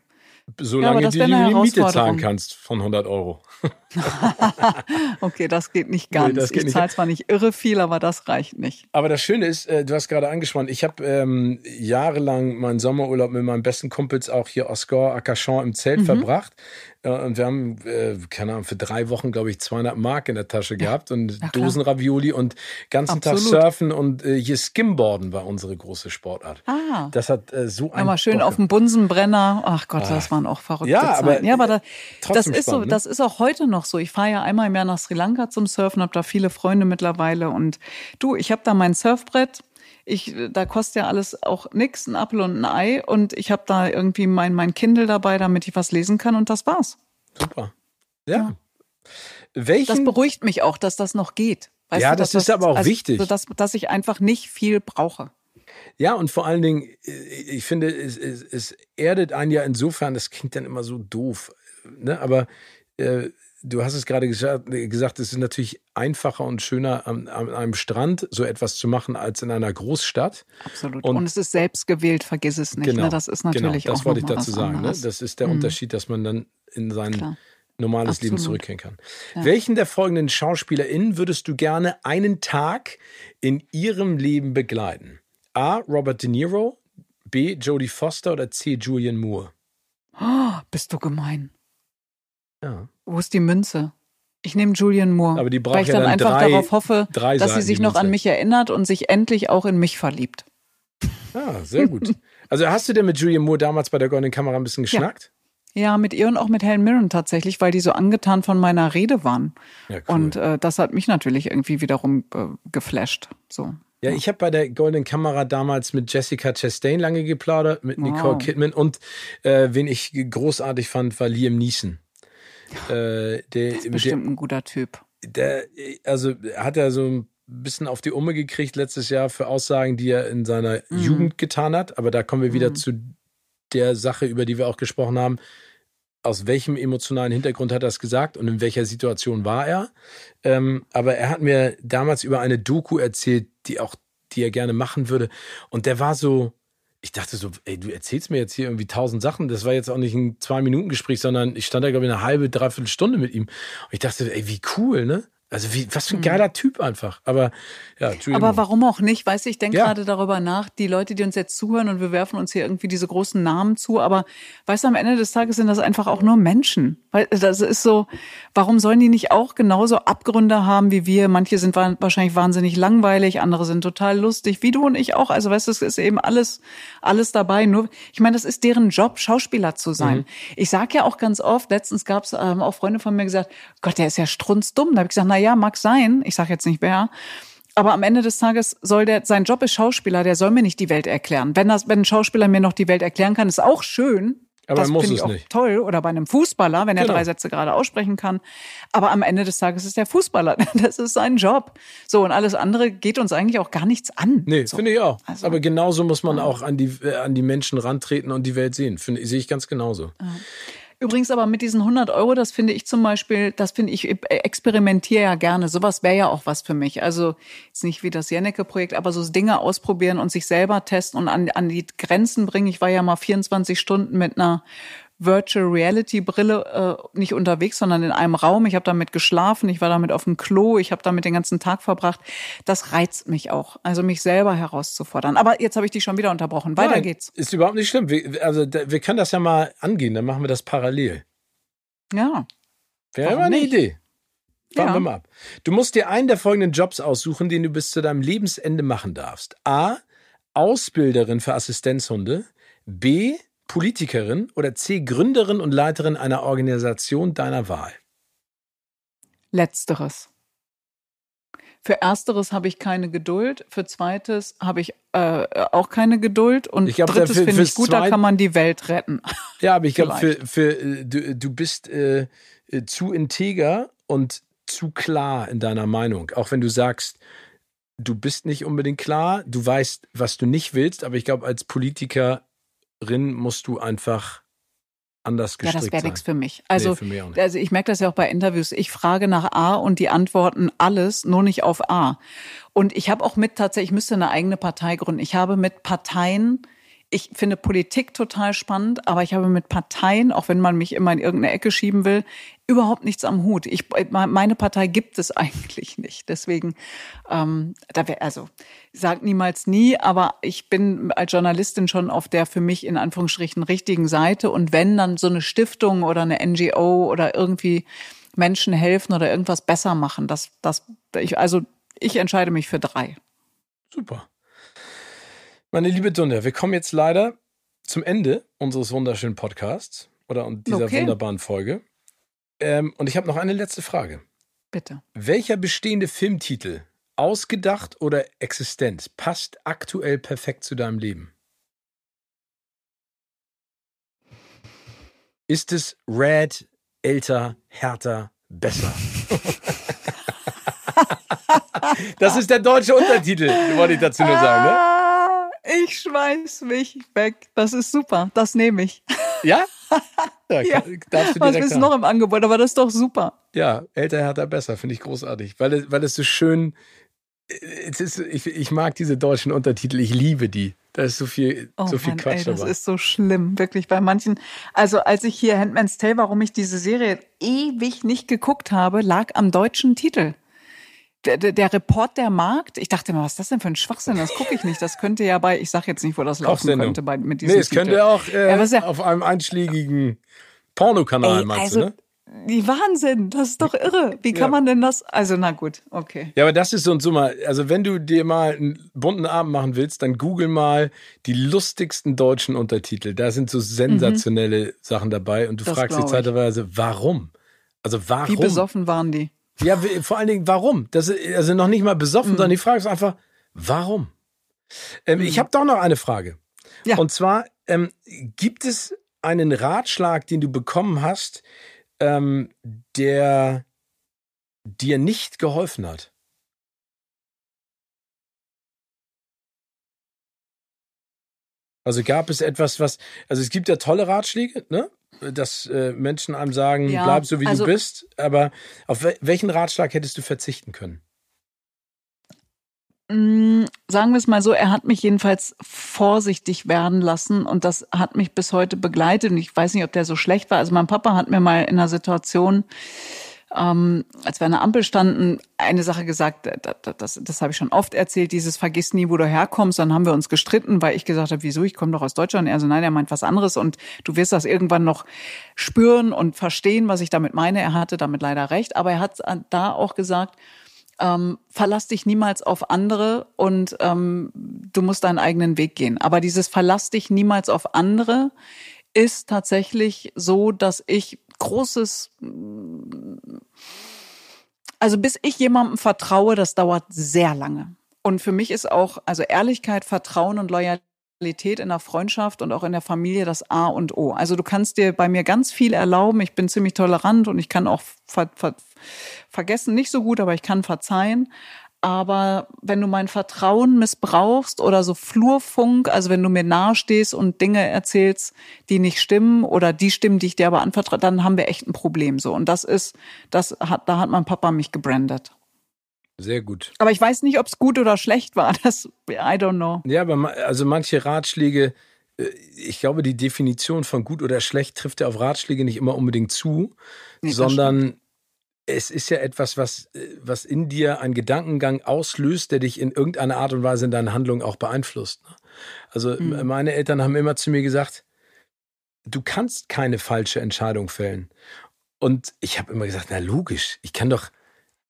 Solange ja, du die Miete zahlen kannst von 100 Euro. okay, das geht nicht ganz. Nee, geht ich zahle zwar nicht irre viel, aber das reicht nicht. Aber das Schöne ist, äh, du hast gerade angesprochen, ich habe ähm, jahrelang meinen Sommerurlaub mit meinen besten Kumpels auch hier Oscar Akachan im Zelt mhm. verbracht. Und wir haben, äh, keine Ahnung, für drei Wochen, glaube ich, 200 Mark in der Tasche gehabt und ja, Dosen Ravioli und ganzen Absolut. Tag surfen und äh, hier Skimboarden war unsere große Sportart. Ah. Das hat äh, so ein. Aber schön Bock. auf dem Bunsenbrenner. Ach Gott, ah. das waren auch verrückte ja, Zeiten. Aber, ja, aber da, das ist so, ne? das ist auch heute noch so. Ich fahre ja einmal im Jahr nach Sri Lanka zum Surfen, habe da viele Freunde mittlerweile und du, ich habe da mein Surfbrett ich, da kostet ja alles auch nix, ein Apfel und ein Ei und ich habe da irgendwie mein, mein Kindle dabei, damit ich was lesen kann und das war's. Super. Ja. ja. Welchen? Das beruhigt mich auch, dass das noch geht. Weißt ja, du, das ist das, aber auch also, wichtig. Dass, dass ich einfach nicht viel brauche. Ja, und vor allen Dingen, ich finde, es, es, es erdet einen ja insofern, das klingt dann immer so doof, ne? aber äh, du hast es gerade gesagt, es ist natürlich einfacher und schöner an, an, einem Strand so etwas zu machen als in einer Großstadt. Absolut. Und, und es ist selbst gewählt, vergiss es nicht. Ne? Genau, ne? Das ist natürlich genau, das auch wollte ich dazu sagen. Ne? Das ist der mhm. Unterschied, dass man dann in sein Klar. normales Absolut. Leben zurückkehren kann. Ja. Welchen der folgenden SchauspielerInnen würdest du gerne einen Tag in ihrem Leben begleiten? A. Robert De Niro, B. Jodie Foster oder C. Julian Moore? Oh, bist du gemein. Ja. Wo ist die Münze? Ich nehme Julian Moore. Aber die braucht weil ich ja dann, dann einfach drei, darauf hoffe, dass Seiten, sie sich noch an mich erinnert und sich endlich auch in mich verliebt. Ah, sehr gut. also hast du denn mit Julian Moore damals bei der Goldenen Kamera ein bisschen geschnackt? Ja. ja mit ihr und auch mit Helen Mirren tatsächlich, weil die so angetan von meiner Rede waren. Ja, cool. Und äh, das hat mich natürlich irgendwie wiederum äh, geflasht. So. Ja, ich habe bei der Goldenen Kamera damals mit Jessica Chastain lange geplaudert, mit Nicole wow. Kidman und äh, wen ich großartig fand, war Liam Neeson. Äh, der, das ist bestimmt der, ein guter Typ. Der, also hat er so ein bisschen auf die Umme gekriegt letztes Jahr für Aussagen, die er in seiner mhm. Jugend getan hat. Aber da kommen wir wieder mhm. zu der Sache, über die wir auch gesprochen haben. Aus welchem emotionalen Hintergrund hat er das gesagt und in welcher Situation war er? Ähm, aber er hat mir damals über eine Doku erzählt, die auch, die er gerne machen würde. Und der war so, ich dachte so, ey, du erzählst mir jetzt hier irgendwie tausend Sachen. Das war jetzt auch nicht ein Zwei-Minuten-Gespräch, sondern ich stand da, glaube ich, eine halbe, dreiviertel Stunde mit ihm. Und ich dachte, ey, wie cool, ne? Also wie, was für ein hm. geiler Typ einfach. Aber ja, Aber warum auch nicht? Weißt du, ich denke ja. gerade darüber nach, die Leute, die uns jetzt zuhören und wir werfen uns hier irgendwie diese großen Namen zu, aber weißt du, am Ende des Tages sind das einfach auch nur Menschen. Weil das ist so, warum sollen die nicht auch genauso Abgründe haben wie wir? Manche sind wahrscheinlich wahnsinnig langweilig, andere sind total lustig, wie du und ich auch. Also weißt du, es ist eben alles, alles dabei. Nur, ich meine, das ist deren Job, Schauspieler zu sein. Mhm. Ich sag ja auch ganz oft, letztens gab es ähm, auch Freunde von mir gesagt, Gott, der ist ja strunzdumm. Da habe ich gesagt, na ja, mag sein. Ich sage jetzt nicht wer. Aber am Ende des Tages soll der, sein Job ist Schauspieler, der soll mir nicht die Welt erklären. Wenn das, wenn ein Schauspieler mir noch die Welt erklären kann, ist auch schön. Aber das muss finde es ich auch nicht. toll. Oder bei einem Fußballer, wenn er Genau. drei Sätze gerade aussprechen kann. Aber am Ende des Tages ist der Fußballer. Das ist sein Job. So, und alles andere geht uns eigentlich auch gar nichts an. Nee, so. finde ich auch. Also- Aber genauso muss man auch an die, äh, an die Menschen rantreten und die Welt sehen. Finde, sehe ich ganz genauso. Übrigens aber mit diesen 100 Euro, das finde ich zum Beispiel, das finde ich, ich experimentiere ja gerne. Sowas wäre ja auch was für mich. Also jetzt nicht wie das Jennecke-Projekt, aber so Dinge ausprobieren und sich selber testen und an, an die Grenzen bringen. Ich war ja mal 24 Stunden mit einer Virtual Reality Brille äh, nicht unterwegs, sondern in einem Raum. Ich habe damit geschlafen, ich war damit auf dem Klo, ich habe damit den ganzen Tag verbracht. Das reizt mich auch, also mich selber herauszufordern. Aber jetzt habe ich dich schon wieder unterbrochen. Weiter Nein, geht's. Ist überhaupt nicht schlimm. Wir, also wir können das ja mal angehen, dann machen wir das parallel. Ja. Wäre immer eine? Idee. Warten Ja. wir mal ab. Du musst dir einen der folgenden Jobs aussuchen, den du bis zu deinem Lebensende machen darfst. A. Ausbilderin für Assistenzhunde. B. Politikerin. Oder C. Gründerin und Leiterin einer Organisation deiner Wahl. Letzteres. Für ersteres habe ich keine Geduld, für zweites habe ich äh, auch keine Geduld und Ich glaub, drittes finde ich gut, da kann man die Welt retten. Ja, aber ich glaube, für, für äh, du, du bist äh, äh, zu integer und zu klar in deiner Meinung. Auch wenn du sagst, du bist nicht unbedingt klar, du weißt, was du nicht willst, aber ich glaube, als Politikerin musst du einfach anders Ja, gestrickt das wäre nichts für mich. Also, nee, für mich also ich merke das ja auch bei Interviews. Ich frage nach A und die antworten alles, nur nicht auf A. Und ich habe auch mit tatsächlich, ich müsste eine eigene Partei gründen. Ich habe mit Parteien, ich finde Politik total spannend, aber ich habe mit Parteien, auch wenn man mich immer in irgendeine Ecke schieben will, überhaupt nichts am Hut. Ich, meine Partei gibt es eigentlich nicht. Deswegen, ähm, da wär, also sag niemals nie, aber ich bin als Journalistin schon auf der für mich in Anführungsstrichen richtigen Seite. Und wenn dann so eine Stiftung oder eine NGO oder irgendwie Menschen helfen oder irgendwas besser machen, das, das, ich, also ich entscheide mich für drei. Super. Meine liebe Dunja, wir kommen jetzt leider zum Ende unseres wunderschönen Podcasts oder dieser Okay. wunderbaren Folge. Ähm, und ich habe noch eine letzte Frage. Bitte. Welcher bestehende Filmtitel, ausgedacht oder existent, passt aktuell perfekt zu deinem Leben? Ist es Red, älter, härter, besser? das ist der deutsche Untertitel, wollte ich dazu nur sagen, ne? Ich schmeiß mich weg. Das ist super. Das nehme ich. Ja? Ja, Ja. kann- darfst du Was ist haben. noch im Angebot? Aber das ist doch super. Ja, älter, härter, besser, finde ich großartig, weil es, weil es so schön, es ist, ich, ich mag diese deutschen Untertitel, ich liebe die. Da ist so viel, Oh so viel Mann, Quatsch ey, das dabei. ist so schlimm, wirklich bei manchen. Also als ich hier Handmaid's Tale, warum ich diese Serie ewig nicht geguckt habe, lag am deutschen Titel. Der, der, Report der Markt, ich dachte mal, was ist das denn für ein Schwachsinn? Das gucke ich nicht. Das könnte ja bei, ich sag jetzt nicht, wo das laufen könnte bei, mit diesem Nee, es Titel. könnte auch äh, Ja, ja- auf einem einschlägigen Pornokanal, Ey, meinst also, du, ne? Die Wahnsinn, das ist doch irre. Wie kann Ja. man denn das? Also, na gut, okay. Ja, aber das ist so so mal, also wenn du dir mal einen bunten Abend machen willst, dann google mal die lustigsten deutschen Untertitel. Da sind so sensationelle Sachen dabei und du Das fragst dich zeitweise, warum? Also warum? Wie besoffen waren die? Ja, vor allen Dingen, warum? Das ist, also noch nicht mal besoffen, Mhm. sondern die Frage ist einfach, warum? Ähm, Ich habe doch noch eine Frage. Ja. Und zwar, ähm, gibt es einen Ratschlag, den du bekommen hast, ähm, der dir nicht geholfen hat? Also gab es etwas, was, also es gibt ja tolle Ratschläge, ne? Dass äh, Menschen einem sagen, Ja, bleib so wie also- du bist, aber auf wel welchen Ratschlag hättest du verzichten können? Mm, Sagen wir es mal so, er hat mich jedenfalls vorsichtig werden lassen und das hat mich bis heute begleitet und ich weiß nicht, ob der so schlecht war. Also mein Papa hat mir mal in einer Situation, ähm, als wir an der Ampel standen, eine Sache gesagt, äh, das, das, das habe ich schon oft erzählt, dieses vergiss nie, wo du herkommst. Dann haben wir uns gestritten, weil ich gesagt habe, wieso, ich komme doch aus Deutschland. Er so, nein, er meint was anderes und du wirst das irgendwann noch spüren und verstehen, was ich damit meine. Er hatte damit leider recht, aber er hat da auch gesagt, ähm, verlass dich niemals auf andere und ähm, du musst deinen eigenen Weg gehen. Aber dieses verlass dich niemals auf andere ist tatsächlich so, dass ich großes, also bis ich jemandem vertraue, das dauert sehr lange. Und für mich ist auch, also Ehrlichkeit, Vertrauen und Loyalität in der Freundschaft und auch in der Familie das A und O. Also du kannst dir bei mir ganz viel erlauben. Ich bin ziemlich tolerant und ich kann auch ver ver vergessen, nicht so gut, aber ich kann verzeihen. Aber wenn du mein Vertrauen missbrauchst oder so Flurfunk, also wenn du mir nahestehst und Dinge erzählst, die nicht stimmen oder die stimmen, die ich dir aber anvertraue, dann haben wir echt ein Problem so. Und das ist, das hat, da hat mein Papa mich gebrandet. Sehr gut. Aber ich weiß nicht, ob es gut oder schlecht war. Das, I don't know. Ja, aber also manche Ratschläge, äh, ich glaube, die Definition von gut oder schlecht trifft ja auf Ratschläge nicht immer unbedingt zu, nee, sondern es ist ja etwas, was, äh, was in dir einen Gedankengang auslöst, der dich in irgendeiner Art und Weise in deinen Handlungen auch beeinflusst. Ne? Also mhm. meine Eltern haben immer zu mir gesagt, du kannst keine falsche Entscheidung fällen. Und ich habe immer gesagt, na logisch, ich kann doch,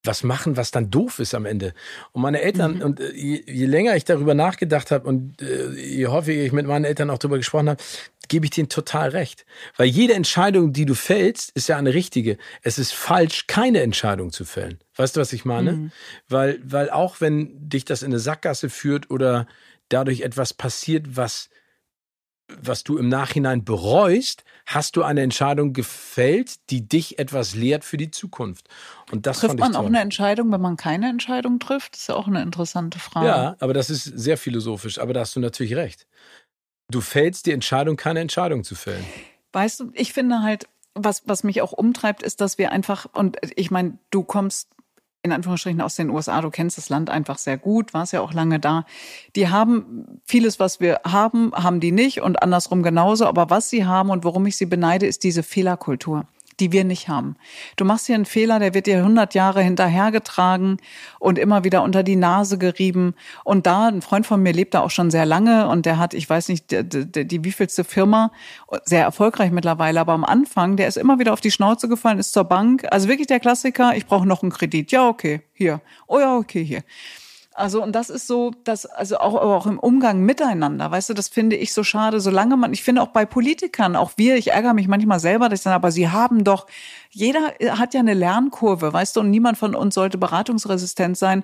was machen, was dann doof ist am Ende. Und meine Eltern, mhm. und äh, je, je, länger ich darüber nachgedacht habe und äh, je häufiger ich mit meinen Eltern auch darüber gesprochen habe, gebe ich denen total recht. Weil jede Entscheidung, die du fällst, ist ja eine richtige. Es ist falsch, keine Entscheidung zu fällen. Weißt du, was ich meine? Mhm. Weil, weil auch wenn dich das in eine Sackgasse führt oder dadurch etwas passiert, was was du im Nachhinein bereust, hast du eine Entscheidung gefällt, die dich etwas lehrt für die Zukunft. Und das trifft man toll. auch eine Entscheidung, wenn man keine Entscheidung trifft? Das ist ja auch eine interessante Frage. Ja, aber das ist sehr philosophisch. Aber da hast du natürlich recht. Du fällst die Entscheidung, keine Entscheidung zu fällen. Weißt du, ich finde halt, was, was mich auch umtreibt, ist, dass wir einfach, und ich meine, du kommst in Anführungsstrichen aus den USA, du kennst das Land einfach sehr gut, warst ja auch lange da. Die haben vieles, was wir haben, haben die nicht und andersrum genauso. Aber was sie haben und worum ich sie beneide, ist diese Fehlerkultur die wir nicht haben. Du machst hier einen Fehler, der wird dir 100 Jahre hinterhergetragen und immer wieder unter die Nase gerieben. Und da, ein Freund von mir lebt da auch schon sehr lange und der hat, ich weiß nicht, die, die, die wievielste Firma, sehr erfolgreich mittlerweile, aber am Anfang, der ist immer wieder auf die Schnauze gefallen, ist zur Bank. Also wirklich der Klassiker, ich brauche noch einen Kredit. Ja, okay, hier. Oh ja, okay, hier. Also, und das ist so, das, also auch, auch im Umgang miteinander, weißt du, das finde ich so schade, solange man, ich finde auch bei Politikern, auch wir, ich ärgere mich manchmal selber, dass ich dann, aber sie haben doch, jeder hat ja eine Lernkurve, weißt du, und niemand von uns sollte beratungsresistent sein.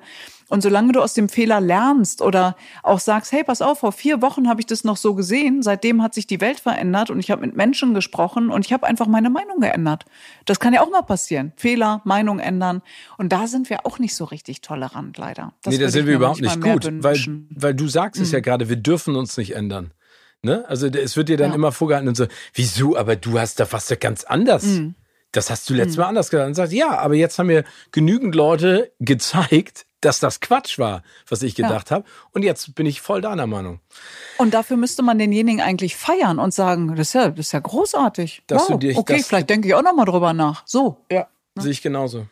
Und solange du aus dem Fehler lernst oder auch sagst, hey, pass auf, vor vier Wochen habe ich das noch so gesehen, seitdem hat sich die Welt verändert und ich habe mit Menschen gesprochen und ich habe einfach meine Meinung geändert. Das kann ja auch mal passieren. Fehler, Meinung ändern. Und da sind wir auch nicht so richtig tolerant, leider. Das nee, da sind wir überhaupt nicht gut, weil, weil du sagst es ja mhm. gerade, wir dürfen uns nicht ändern. Ne? Also es wird dir dann ja. immer vorgehalten und so, wieso, aber du hast da was ganz anders. Mhm. Das hast du letztes mhm. Mal anders gesagt. Und sagst, ja, aber jetzt haben mir genügend Leute gezeigt, dass das Quatsch war, was ich gedacht ja. habe. Und jetzt bin ich voll deiner Meinung. Und dafür müsste man denjenigen eigentlich feiern und sagen, das ist ja, das ist ja großartig. Dass wow, du dir, okay, vielleicht denke ich auch noch mal drüber nach. So. Ja, ne? sehe ich genauso.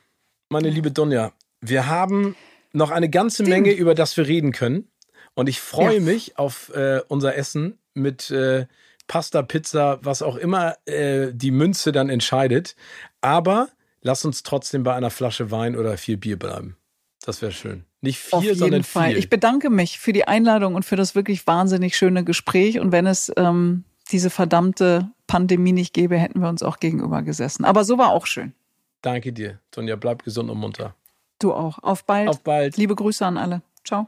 Meine liebe Donja, wir haben noch eine ganze Menge, über das wir reden können. Und ich freue ja. mich auf äh, unser Essen mit äh, Pasta, Pizza, was auch immer äh, die Münze dann entscheidet. Aber lass uns trotzdem bei einer Flasche Wein oder viel Bier bleiben. Das wäre schön. Nicht viel, Auf jeden sondern Fall. viel. Ich bedanke mich für die Einladung und für das wirklich wahnsinnig schöne Gespräch. Und wenn es ähm, diese verdammte Pandemie nicht gäbe, hätten wir uns auch gegenüber gesessen. Aber so war auch schön. Danke dir, Sonja. Bleib gesund und munter. Du auch. Auf bald. Auf bald. Liebe Grüße an alle. Ciao.